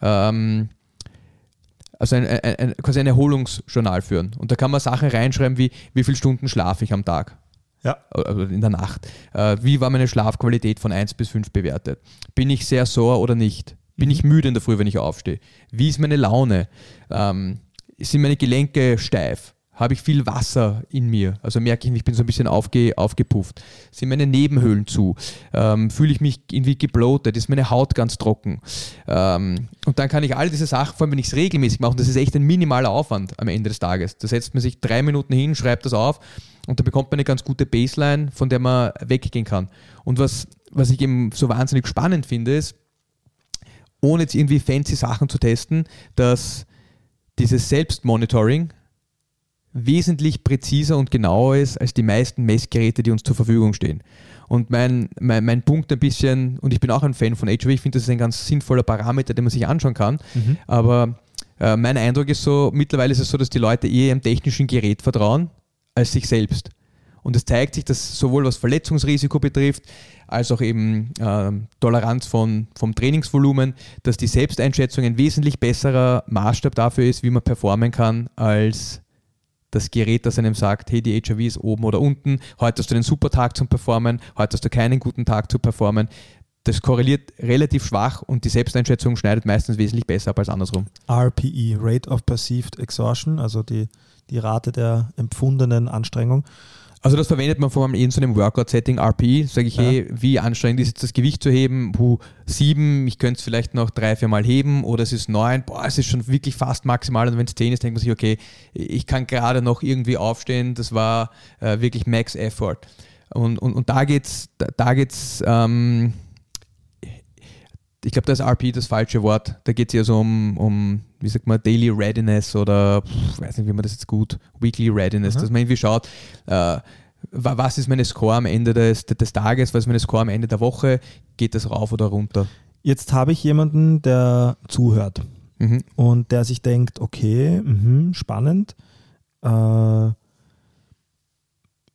ähm, also ein, ein, ein, quasi ein Erholungsjournal führen. Und da kann man Sachen reinschreiben wie, wie viele Stunden schlafe ich am Tag Ja. also in der Nacht. Äh, wie war meine Schlafqualität von 1 bis 5 bewertet? Bin ich sehr sore oder nicht? Bin ich müde in der Früh, wenn ich aufstehe? Wie ist meine Laune? Ähm, sind meine Gelenke steif? Habe ich viel Wasser in mir? Also merke ich, ich bin so ein bisschen aufge, aufgepufft. Sind meine Nebenhöhlen zu? Ähm, Fühle ich mich irgendwie gebloatet? Ist meine Haut ganz trocken? Ähm, und dann kann ich all diese Sachen, vor allem wenn ich es regelmäßig mache, und das ist echt ein minimaler Aufwand am Ende des Tages. Da setzt man sich drei Minuten hin, schreibt das auf und da bekommt man eine ganz gute Baseline, von der man weggehen kann. Und was, was ich eben so wahnsinnig spannend finde, ist, ohne jetzt irgendwie fancy Sachen zu testen, dass dieses Selbstmonitoring wesentlich präziser und genauer ist als die meisten Messgeräte, die uns zur Verfügung stehen. Und mein, mein, mein Punkt ein bisschen, und ich bin auch ein Fan von HV, ich finde, das ist ein ganz sinnvoller Parameter, den man sich anschauen kann, aber äh, mein Eindruck ist so, mittlerweile ist es so, dass die Leute eher ihrem technischen Gerät vertrauen, als sich selbst. Und es zeigt sich, dass sowohl was Verletzungsrisiko betrifft, als auch eben ähm, Toleranz von, vom Trainingsvolumen, dass die Selbsteinschätzung ein wesentlich besserer Maßstab dafür ist, wie man performen kann, als das Gerät, das einem sagt, hey, die HRV ist oben oder unten, heute hast du einen super Tag zum Performen, heute hast du keinen guten Tag zu performen. Das korreliert relativ schwach und die Selbsteinschätzung schneidet meistens wesentlich besser ab als andersrum. RPE, Rate of Perceived Exhaustion, also die, die Rate der empfundenen Anstrengung. Also das verwendet man vor allem in so einem Workout-Setting, RPE, sage ich, Ja. hey, wie anstrengend ist jetzt das Gewicht zu heben? Puh, sieben, ich könnte es vielleicht noch drei, vier Mal heben oder es ist neun, boah, es ist schon wirklich fast maximal und wenn es zehn ist, denkt man sich, okay, ich kann gerade noch irgendwie aufstehen, das war äh, wirklich Max Effort. Und, und, und da geht's, da, da geht's, ähm, ich glaube, da ist RP das falsche Wort. Da geht es eher so um, um, wie sagt man, Daily Readiness oder, pff, weiß nicht, wie man das jetzt gut, Weekly Readiness, Mhm. dass man irgendwie schaut, äh, wa- was ist meine Score am Ende des, des Tages, was ist meine Score am Ende der Woche, geht das rauf oder runter. Jetzt habe ich jemanden, der zuhört Mhm. und der sich denkt, okay, mhm, spannend. Äh,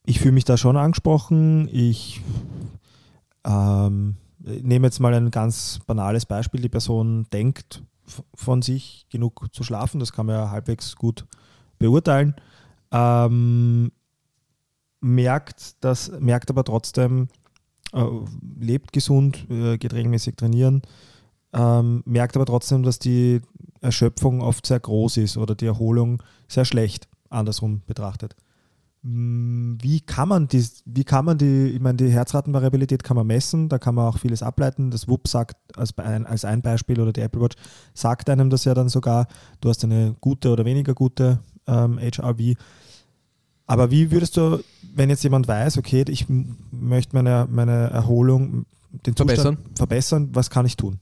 ich fühle mich da schon angesprochen. Ich ähm, nehme jetzt mal ein ganz banales Beispiel. Die Person denkt von sich genug zu schlafen. Das kann man ja halbwegs gut beurteilen. Ähm, merkt, das, merkt aber trotzdem, äh, lebt gesund, äh, geht regelmäßig trainieren, ähm, merkt aber trotzdem, dass die Erschöpfung oft sehr groß ist oder die Erholung sehr schlecht, andersrum betrachtet. Mm, Wie kann man die, wie kann man die, ich meine, die Herzratenvariabilität kann man messen, da kann man auch vieles ableiten. Das WUP sagt als, ein- als ein Beispiel oder die Apple Watch sagt einem das ja dann sogar, du hast eine gute oder weniger gute ähm, HRV. Aber wie würdest du, wenn jetzt jemand weiß, okay, ich möchte meine, meine Erholung, den Zustand Verbessern. verbessern, was kann ich tun?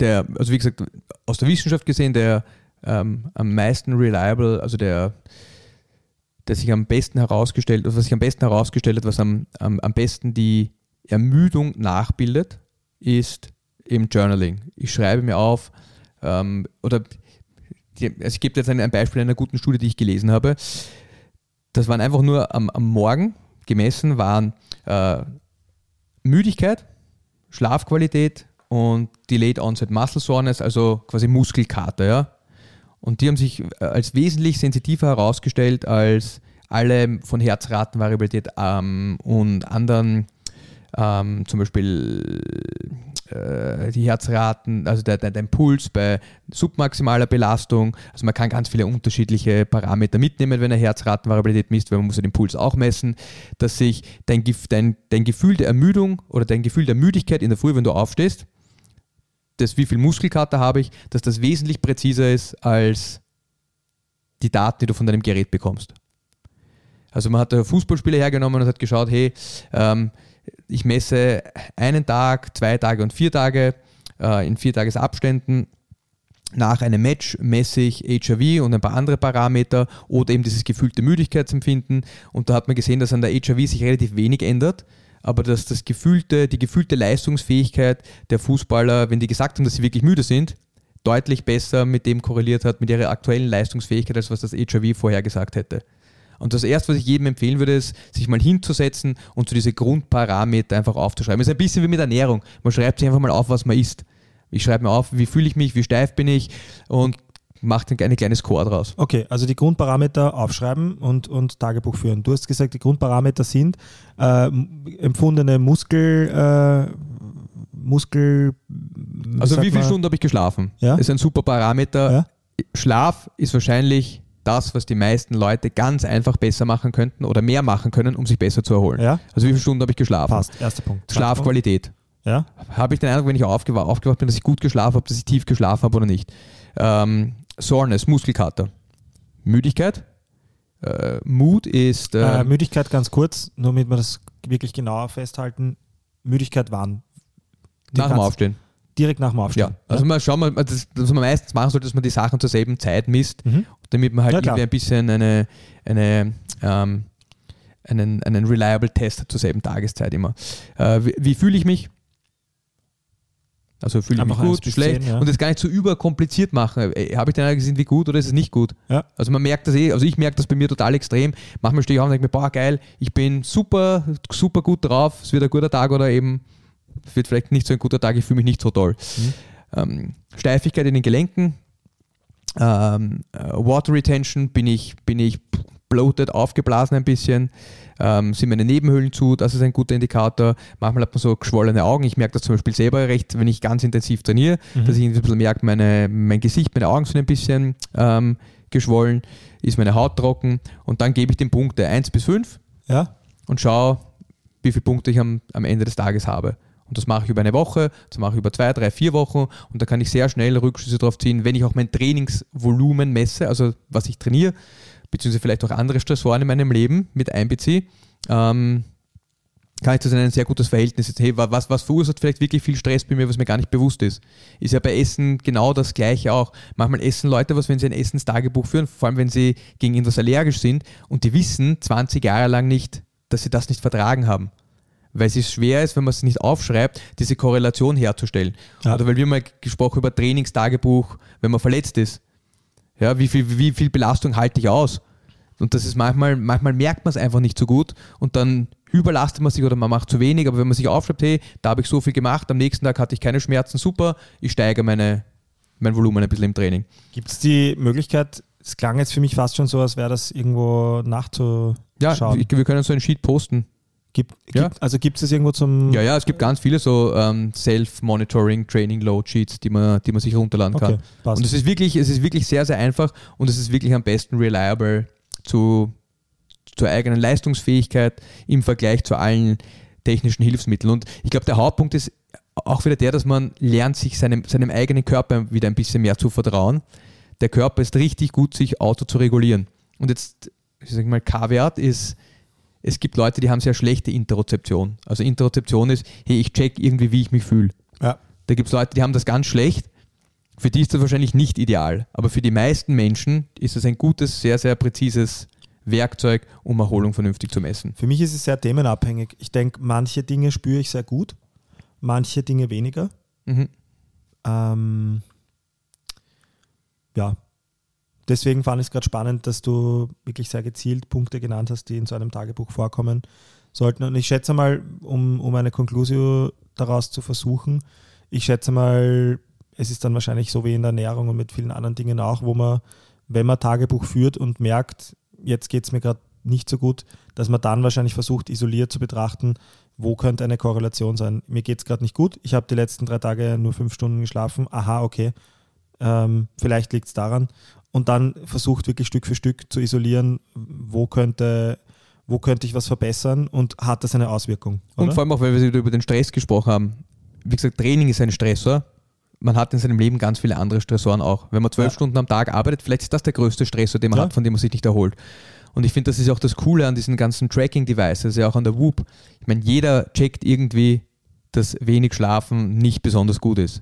der, also wie gesagt, aus der Wissenschaft gesehen, der ähm, am meisten reliable, also der, der sich am besten herausgestellt, was sich am besten herausgestellt hat, was am, am, am besten die Ermüdung nachbildet, ist eben Journaling. Ich schreibe mir auf, ähm, oder die, also ich gebe jetzt ein, ein Beispiel einer guten Studie, die ich gelesen habe. Das waren einfach nur am, am Morgen gemessen, waren äh, Müdigkeit, Schlafqualität und Delayed Onset Muscle Soreness, also quasi Muskelkater, ja. Und die haben sich äh, als wesentlich sensitiver herausgestellt als alle von Herzratenvariabilität ähm, und anderen, ähm, zum Beispiel äh, die Herzraten, also der, der, dein Puls bei submaximaler Belastung. Also man kann ganz viele unterschiedliche Parameter mitnehmen, wenn er Herzratenvariabilität misst, weil man muss ja den Puls auch messen, dass sich dein, dein, dein Gefühl der Ermüdung oder dein Gefühl der Müdigkeit in der Früh, wenn du aufstehst, das wie viel Muskelkater habe ich, dass das wesentlich präziser ist als die Daten, die du von deinem Gerät bekommst. Also man hat da Fußballspiele hergenommen und hat geschaut, hey, ähm, ich messe einen Tag, zwei Tage und vier Tage äh, in vier Tagesabständen. Nach einem Match messe ich HRV und ein paar andere Parameter oder eben dieses gefühlte Müdigkeitsempfinden. Und da hat man gesehen, dass an der HRV sich relativ wenig ändert, aber dass das gefühlte, die gefühlte Leistungsfähigkeit der Fußballer, wenn die gesagt haben, dass sie wirklich müde sind, deutlich besser mit dem korreliert hat, mit ihrer aktuellen Leistungsfähigkeit, als was das HRV vorher gesagt hätte. Und das erste, was ich jedem empfehlen würde, ist, sich mal hinzusetzen und so diese Grundparameter einfach aufzuschreiben. Es ist ein bisschen wie mit Ernährung. Man schreibt sich einfach mal auf, was man isst. Ich schreibe mir auf, wie fühle ich mich, wie steif bin ich und mache dann eine kleine Score draus. Okay, also die Grundparameter aufschreiben und, und Tagebuch führen. Du hast gesagt, die Grundparameter sind äh, empfundene Muskel, äh, Muskel. Also wie viele? Stunden habe ich geschlafen? Ja. Ist ein super Parameter. Ja. Schlaf ist wahrscheinlich das, was die meisten Leute ganz einfach besser machen könnten oder mehr machen können, um sich besser zu erholen. Ja, Also wie viele Stunden habe ich geschlafen? passt. Erster Punkt. Schlafqualität. Ja, Habe ich den Eindruck, wenn ich aufgewa aufgewacht bin, dass ich gut geschlafen habe, dass ich tief geschlafen habe oder nicht? Ähm, Soreness, Muskelkater. Müdigkeit. Äh, Mut ist äh, äh, Müdigkeit ganz kurz, nur damit wir das wirklich genauer festhalten. Müdigkeit wann? Die nach dem Aufstehen. Direkt nach dem Ja, Aufstehen. also mal schauen wir, das, was man meistens machen sollte, dass man die Sachen zur selben Zeit misst, Mhm. damit man halt Ja, ein bisschen eine, eine, ähm, einen, einen reliable Test zur selben Tageszeit immer. Äh, wie wie fühle ich mich? Also fühle ich mich gut, schlecht zehn, ja. und das gar nicht so überkompliziert machen. Äh, Habe ich den gesehen, wie gut oder ist es nicht gut? Ja. Also man merkt das eh, also ich merke das bei mir total extrem. Manchmal stehe ich auf und denke mir, boah geil, ich bin super, super gut drauf, es wird ein guter Tag oder eben, es wird vielleicht nicht so ein guter Tag, ich fühle mich nicht so toll. Mhm. Ähm, Steifigkeit in den Gelenken, ähm, äh, Water Retention, bin ich, bin ich bloated, aufgeblasen ein bisschen, ähm, sind meine Nebenhöhlen zu, das ist ein guter Indikator. Manchmal hat man so geschwollene Augen. Ich merke das zum Beispiel selber recht, wenn ich ganz intensiv trainiere, dass ich ein bisschen merke, meine, mein Gesicht, meine Augen sind ein bisschen ähm, geschwollen, ist meine Haut trocken und dann gebe ich den Punkte 1 bis 5 Ja, und schaue, wie viele Punkte ich am, am Ende des Tages habe. Und das mache ich über eine Woche, das mache ich über zwei, drei, vier Wochen und da kann ich sehr schnell Rückschlüsse darauf ziehen, wenn ich auch mein Trainingsvolumen messe, also was ich trainiere, beziehungsweise vielleicht auch andere Stressoren in meinem Leben mit einbeziehe, ähm, kann ich das in ein sehr gutes Verhältnis setzen. Hey, wa- was, was verursacht vielleicht wirklich viel Stress bei mir, was mir gar nicht bewusst ist? Ist ja bei Essen genau das Gleiche auch. Manchmal essen Leute was, wenn sie ein Essenstagebuch führen, vor allem wenn sie gegen irgendwas allergisch sind und die wissen 20 Jahre lang nicht, dass sie das nicht vertragen haben. Weil es schwer ist, wenn man es nicht aufschreibt, diese Korrelation herzustellen. Ja. Oder weil wir mal gesprochen über Trainingstagebuch, wenn man verletzt ist. Ja, wie viel, wie viel Belastung halte ich aus? Und das ist manchmal, manchmal merkt man es einfach nicht so gut und dann überlastet man sich oder man macht zu wenig, aber wenn man sich aufschreibt, hey, da habe ich so viel gemacht, am nächsten Tag hatte ich keine Schmerzen, super, ich steigere meine, mein Volumen ein bisschen im Training. Gibt es die Möglichkeit, es klang jetzt für mich fast schon so, als wäre das irgendwo nachzuschauen. Ja, wir, wir können so einen Sheet posten. Gibt, Ja. gibt, also gibt es das irgendwo zum. Ja, ja, es gibt ganz viele so ähm, Self-Monitoring, Training Load Sheets, die man, die man sich runterladen kann. Okay. Und es ist wirklich, es ist wirklich sehr, sehr einfach und es ist wirklich am besten reliable zu, zur eigenen Leistungsfähigkeit im Vergleich zu allen technischen Hilfsmitteln. Und ich glaube, der Hauptpunkt ist auch wieder der, dass man lernt, sich seinem, seinem eigenen Körper wieder ein bisschen mehr zu vertrauen. Der Körper ist richtig gut, sich auto zu regulieren. Und jetzt, ich sage mal, K-Wert ist, es gibt Leute, die haben sehr schlechte Interozeption. Also Interozeption ist, hey, ich check irgendwie, wie ich mich fühle. ja. Da gibt es Leute, die haben das ganz schlecht. Für die ist das wahrscheinlich nicht ideal. Aber für die meisten Menschen ist es ein gutes, sehr, sehr präzises Werkzeug, um Erholung vernünftig zu messen. Für mich ist es sehr themenabhängig. Ich denke, manche Dinge spüre ich sehr gut, manche Dinge weniger. Mhm. Ähm, ja, deswegen fand ich es gerade spannend, dass du wirklich sehr gezielt Punkte genannt hast, die in so einem Tagebuch vorkommen sollten. Und ich schätze mal, um, um eine Konklusion daraus zu versuchen, ich schätze mal, es ist dann wahrscheinlich so wie in der Ernährung und mit vielen anderen Dingen auch, wo man, wenn man Tagebuch führt und merkt, jetzt geht es mir gerade nicht so gut, dass man dann wahrscheinlich versucht, isoliert zu betrachten, wo könnte eine Korrelation sein. Mir geht es gerade nicht gut, ich habe die letzten drei Tage nur fünf Stunden geschlafen, aha, okay, ähm, vielleicht liegt es daran. Und dann versucht wirklich Stück für Stück zu isolieren, wo könnte, wo könnte ich was verbessern und hat das eine Auswirkung. Und oder? vor allem auch, weil wir über den Stress gesprochen haben. Wie gesagt, Training ist ein Stressor. Man hat in seinem Leben ganz viele andere Stressoren auch. Wenn man zwölf Ja. Stunden am Tag arbeitet, vielleicht ist das der größte Stressor, den man Ja. hat, von dem man sich nicht erholt. Und ich finde, das ist auch das Coole an diesen ganzen Tracking-Devices, ja auch an der Whoop. Ich meine, jeder checkt irgendwie, dass wenig Schlafen nicht besonders gut ist.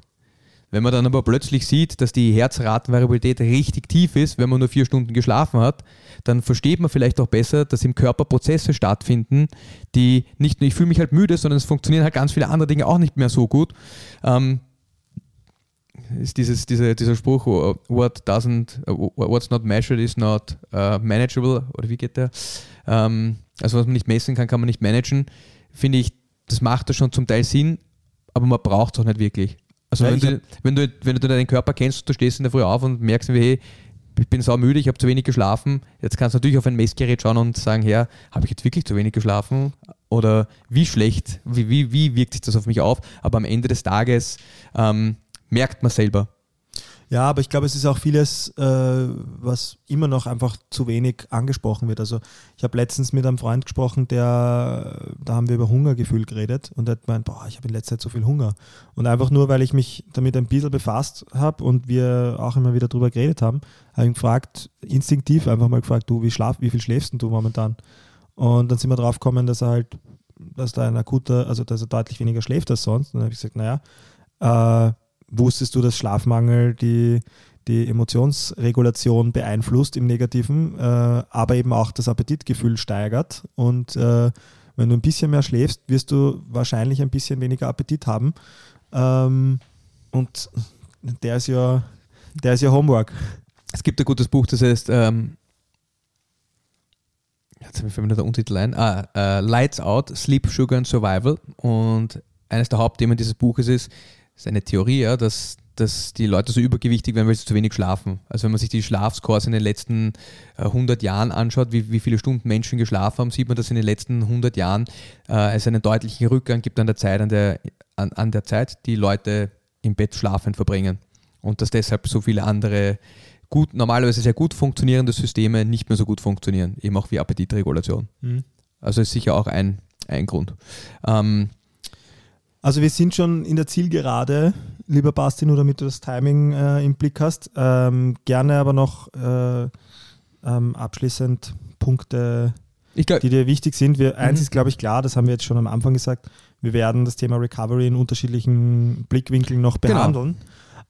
Wenn man dann aber plötzlich sieht, dass die Herzratenvariabilität richtig tief ist, wenn man nur vier Stunden geschlafen hat, dann versteht man vielleicht auch besser, dass im Körper Prozesse stattfinden, die nicht nur ich fühle mich halt müde, sondern es funktionieren halt ganz viele andere Dinge auch nicht mehr so gut. Ähm, ist dieses, dieser, dieser Spruch, uh, what doesn't, uh, what's not measured is not uh, manageable, oder wie geht der? Ähm, also was man nicht messen kann, kann man nicht managen. Finde ich, das macht da schon zum Teil Sinn, aber man braucht es auch nicht wirklich. Also wenn, ich du, wenn, du, wenn du deinen Körper kennst, du stehst in der Früh auf und merkst, wie, hey, ich bin sau müde, ich habe zu wenig geschlafen. Jetzt kannst du natürlich auf ein Messgerät schauen und sagen, ja, habe ich jetzt wirklich zu wenig geschlafen? Oder wie schlecht, wie, wie, wie wirkt sich das auf mich auf? Aber am Ende des Tages ähm, merkt man selber. Ja, aber ich glaube, es ist auch vieles, äh, was immer noch einfach zu wenig angesprochen wird. Also ich habe letztens mit einem Freund gesprochen, der, da haben wir über Hungergefühl geredet und er hat gemeint, boah, ich habe in letzter Zeit so viel Hunger. Und einfach nur, weil ich mich damit ein bisschen befasst habe und wir auch immer wieder drüber geredet haben, habe ich ihn gefragt, instinktiv einfach mal gefragt, du, wie, schlaf, wie viel schläfst denn du momentan? Und dann sind wir drauf gekommen, dass er halt, dass da ein akuter, also dass er deutlich weniger schläft als sonst. Und dann habe ich gesagt, naja, äh, wusstest du, dass Schlafmangel die, die Emotionsregulation beeinflusst im Negativen, äh, aber eben auch das Appetitgefühl steigert. Und äh, wenn du ein bisschen mehr schläfst, wirst du wahrscheinlich ein bisschen weniger Appetit haben. Ähm, und der ist ja, der ist ja Homework. Es gibt ein gutes Buch, das heißt, ähm, jetzt habe ich mir der Untertitel ein, ah, äh, Lights Out, Sleep, Sugar and Survival. Und eines der Hauptthemen dieses Buches ist, ist eine Theorie, ja, dass, dass die Leute so übergewichtig werden, weil sie zu wenig schlafen. Also wenn man sich die Schlafscores in den letzten äh, 100 Jahren anschaut, wie, wie viele Stunden Menschen geschlafen haben, sieht man, dass in den letzten 100 Jahren äh, es einen deutlichen Rückgang gibt an der Zeit, an der, an, an der Zeit, die Leute im Bett schlafend verbringen. Und dass deshalb so viele andere gut, normalerweise sehr gut funktionierende Systeme nicht mehr so gut funktionieren, eben auch wie Appetitregulation. Also ist sicher auch ein, ein Grund. Ähm, Also wir sind schon in der Zielgerade, lieber Basti, nur damit du das Timing äh, im Blick hast. Ähm, gerne aber noch äh, ähm, abschließend Punkte glaub, die dir wichtig sind. Wir, eins Mhm. ist, glaube ich, klar, das haben wir jetzt schon am Anfang gesagt, wir werden das Thema Recovery in unterschiedlichen Blickwinkeln noch Genau. behandeln.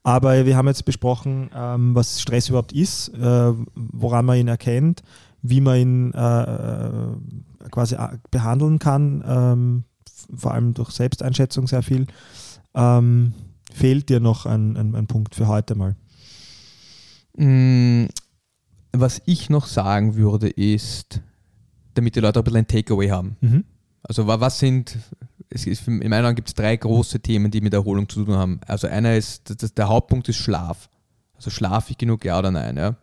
Aber wir haben jetzt besprochen, ähm, was Stress überhaupt ist, äh, woran man ihn erkennt, wie man ihn äh, äh, quasi a- behandeln kann, ähm, vor allem durch Selbsteinschätzung sehr viel. Ähm, fehlt dir noch ein, ein, ein Punkt für heute mal? Mm, Was ich noch sagen würde, ist, damit die Leute auch ein bisschen ein Takeaway haben. Mhm. Also wa- was sind, es ist, in meiner Meinung gibt es drei große Themen, die mit Erholung zu tun haben. Also einer ist, das, der Hauptpunkt ist Schlaf. Also schlafe ich genug, ja oder nein? Ja?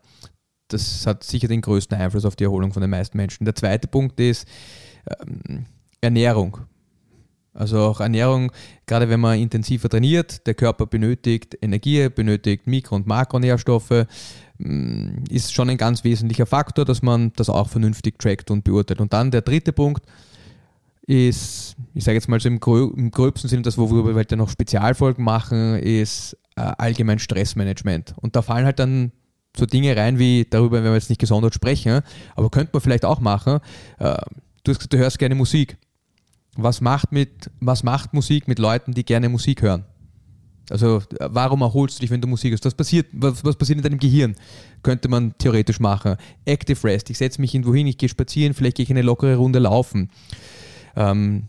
Das hat sicher den größten Einfluss auf die Erholung von den meisten Menschen. Der zweite Punkt ist ähm, Ernährung. Also auch Ernährung, gerade wenn man intensiver trainiert, der Körper benötigt Energie, benötigt Mikro- und Makronährstoffe, mm, ist schon ein ganz wesentlicher Faktor, dass man das auch vernünftig trackt und beurteilt. Und dann der dritte Punkt ist, ich sage jetzt mal so im, grö im gröbsten Sinne, das, worüber wir heute noch Spezialfolgen machen, ist äh, allgemein Stressmanagement. Und da fallen halt dann so Dinge rein wie, darüber werden wir jetzt nicht gesondert sprechen, aber könnte man vielleicht auch machen. Äh, du du hörst gerne Musik. Was macht, mit, was macht Musik mit Leuten, die gerne Musik hören? Also äh, warum erholst du dich, wenn du Musik hörst? Was passiert, was, was passiert in deinem Gehirn? Könnte man theoretisch machen. Active Rest, ich setze mich irgendwo hin, ich gehe spazieren, vielleicht gehe ich eine lockere Runde laufen. Ähm,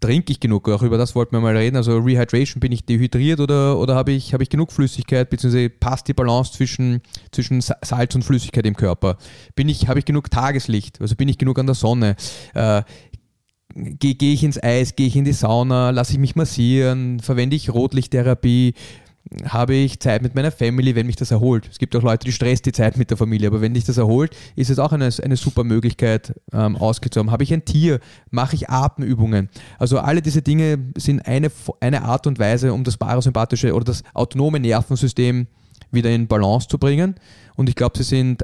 trinke ich genug? Auch über das wollten wir mal reden. Also Rehydration, bin ich dehydriert oder, oder habe ich, habe ich genug Flüssigkeit, beziehungsweise passt die Balance zwischen, zwischen Sa- Salz und Flüssigkeit im Körper? Bin ich, habe ich genug Tageslicht? Also bin ich genug an der Sonne? Äh, Gehe geh ich ins Eis, gehe ich in die Sauna, lasse ich mich massieren, verwende ich Rotlichttherapie, habe ich Zeit mit meiner Family, wenn mich das erholt. Es gibt auch Leute, die stresst die Zeit mit der Familie, aber wenn dich das erholt, ist es auch eine, eine super Möglichkeit, ähm, ausgezogen. Habe ich ein Tier, mache ich Atemübungen. Also alle diese Dinge sind eine, eine Art und Weise, um das parasympathische oder das autonome Nervensystem wieder in Balance zu bringen. Und ich glaube, sie sind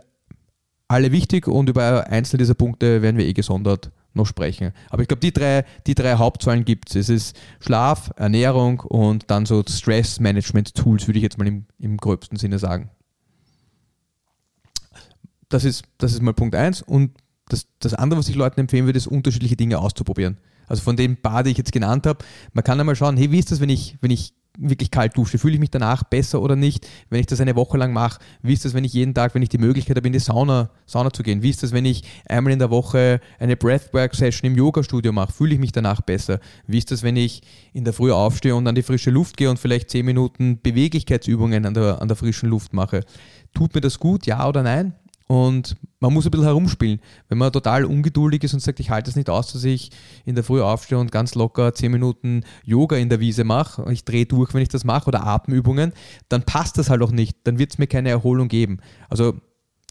alle wichtig und über einzelne dieser Punkte werden wir eh gesondert noch sprechen. Aber ich glaube, die drei, die drei Hauptsäulen gibt es. Es ist Schlaf, Ernährung und dann so Stress-Management-Tools, würde ich jetzt mal im, im gröbsten Sinne sagen. Das ist, das ist mal Punkt eins. Und das, das andere, was ich Leuten empfehlen würde, ist, unterschiedliche Dinge auszuprobieren. Also von den paar, die ich jetzt genannt habe, man kann einmal schauen, hey, wie ist das, wenn ich, wenn ich wirklich kalt dusche? Fühle ich mich danach besser oder nicht, wenn ich das eine Woche lang mache? Wie ist das, wenn ich jeden Tag, wenn ich die Möglichkeit habe, in die Sauna, Sauna zu gehen? Wie ist das, wenn ich einmal in der Woche eine Breathwork-Session im Yoga-Studio mache? Fühle ich mich danach besser? Wie ist das, wenn ich in der Früh aufstehe und an die frische Luft gehe und vielleicht 10 Minuten Beweglichkeitsübungen an der, an der frischen Luft mache? Tut mir das gut, ja oder nein? Und man muss ein bisschen herumspielen. Wenn man total ungeduldig ist und sagt, ich halte es nicht aus, dass ich in der Früh aufstehe und ganz locker 10 Minuten Yoga in der Wiese mache, und ich drehe durch, wenn ich das mache, oder Atemübungen, dann passt das halt auch nicht. Dann wird es mir keine Erholung geben. Also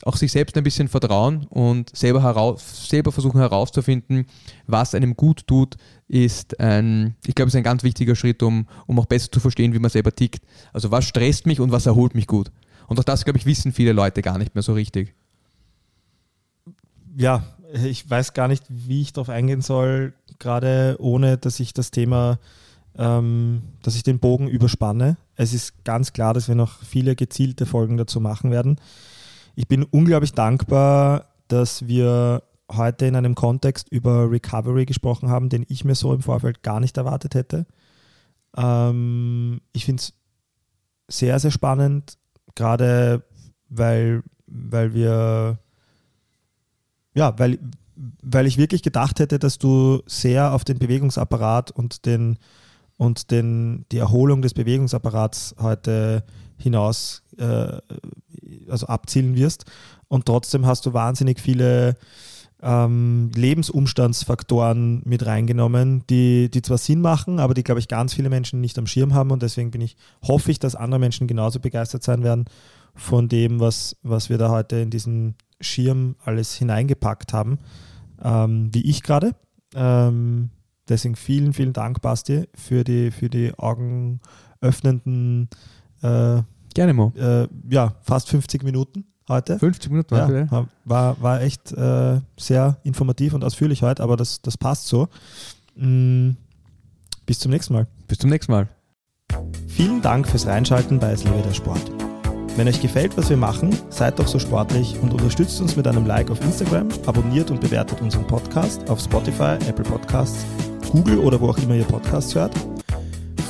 auch sich selbst ein bisschen vertrauen und selber, heraus, selber versuchen herauszufinden, was einem gut tut, ist ein, ich glaube, ist ein ganz wichtiger Schritt, um, um auch besser zu verstehen, wie man selber tickt. Also was stresst mich und was erholt mich gut. Und auch das, glaube ich, wissen viele Leute gar nicht mehr so richtig. Ja, ich weiß gar nicht, wie ich darauf eingehen soll, gerade ohne, dass ich das Thema, ähm, dass ich den Bogen überspanne. Es ist ganz klar, dass wir noch viele gezielte Folgen dazu machen werden. Ich bin unglaublich dankbar, dass wir heute in einem Kontext über Recovery gesprochen haben, den ich mir so im Vorfeld gar nicht erwartet hätte. Ähm, ich finde es sehr, sehr spannend, gerade weil, weil wir ja, weil, weil ich wirklich gedacht hätte, dass du sehr auf den Bewegungsapparat und, den, und den, die Erholung des Bewegungsapparats heute hinaus äh, also abzielen wirst. Und trotzdem hast du wahnsinnig viele ähm, Lebensumstandsfaktoren mit reingenommen, die, die zwar Sinn machen, aber die, glaube ich, ganz viele Menschen nicht am Schirm haben. Und deswegen bin ich, hoffe ich, dass andere Menschen genauso begeistert sein werden von dem, was, was wir da heute in diesen Schirm alles hineingepackt haben, ähm, wie ich gerade. Ähm, deswegen vielen, vielen Dank, Basti, für die, für die augenöffnenden, äh, Gerne, Mo. äh, ja, fast 50 Minuten heute. 50 Minuten Ja, ja. war- war, echt äh, sehr informativ und ausführlich heute, aber das, das passt so. Mm, bis zum nächsten Mal. Bis zum nächsten Mal. Vielen Dank fürs Reinschalten bei Es lebe der Sport. Wenn euch gefällt, was wir machen, seid doch so sportlich und unterstützt uns mit einem Like auf Instagram, abonniert und bewertet unseren Podcast auf Spotify, Apple Podcasts, Google oder wo auch immer ihr Podcasts hört.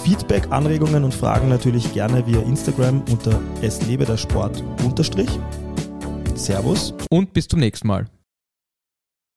Feedback, Anregungen und Fragen natürlich gerne via Instagram unter es lebe der Sport unterstrich. Servus. Und bis zum nächsten Mal.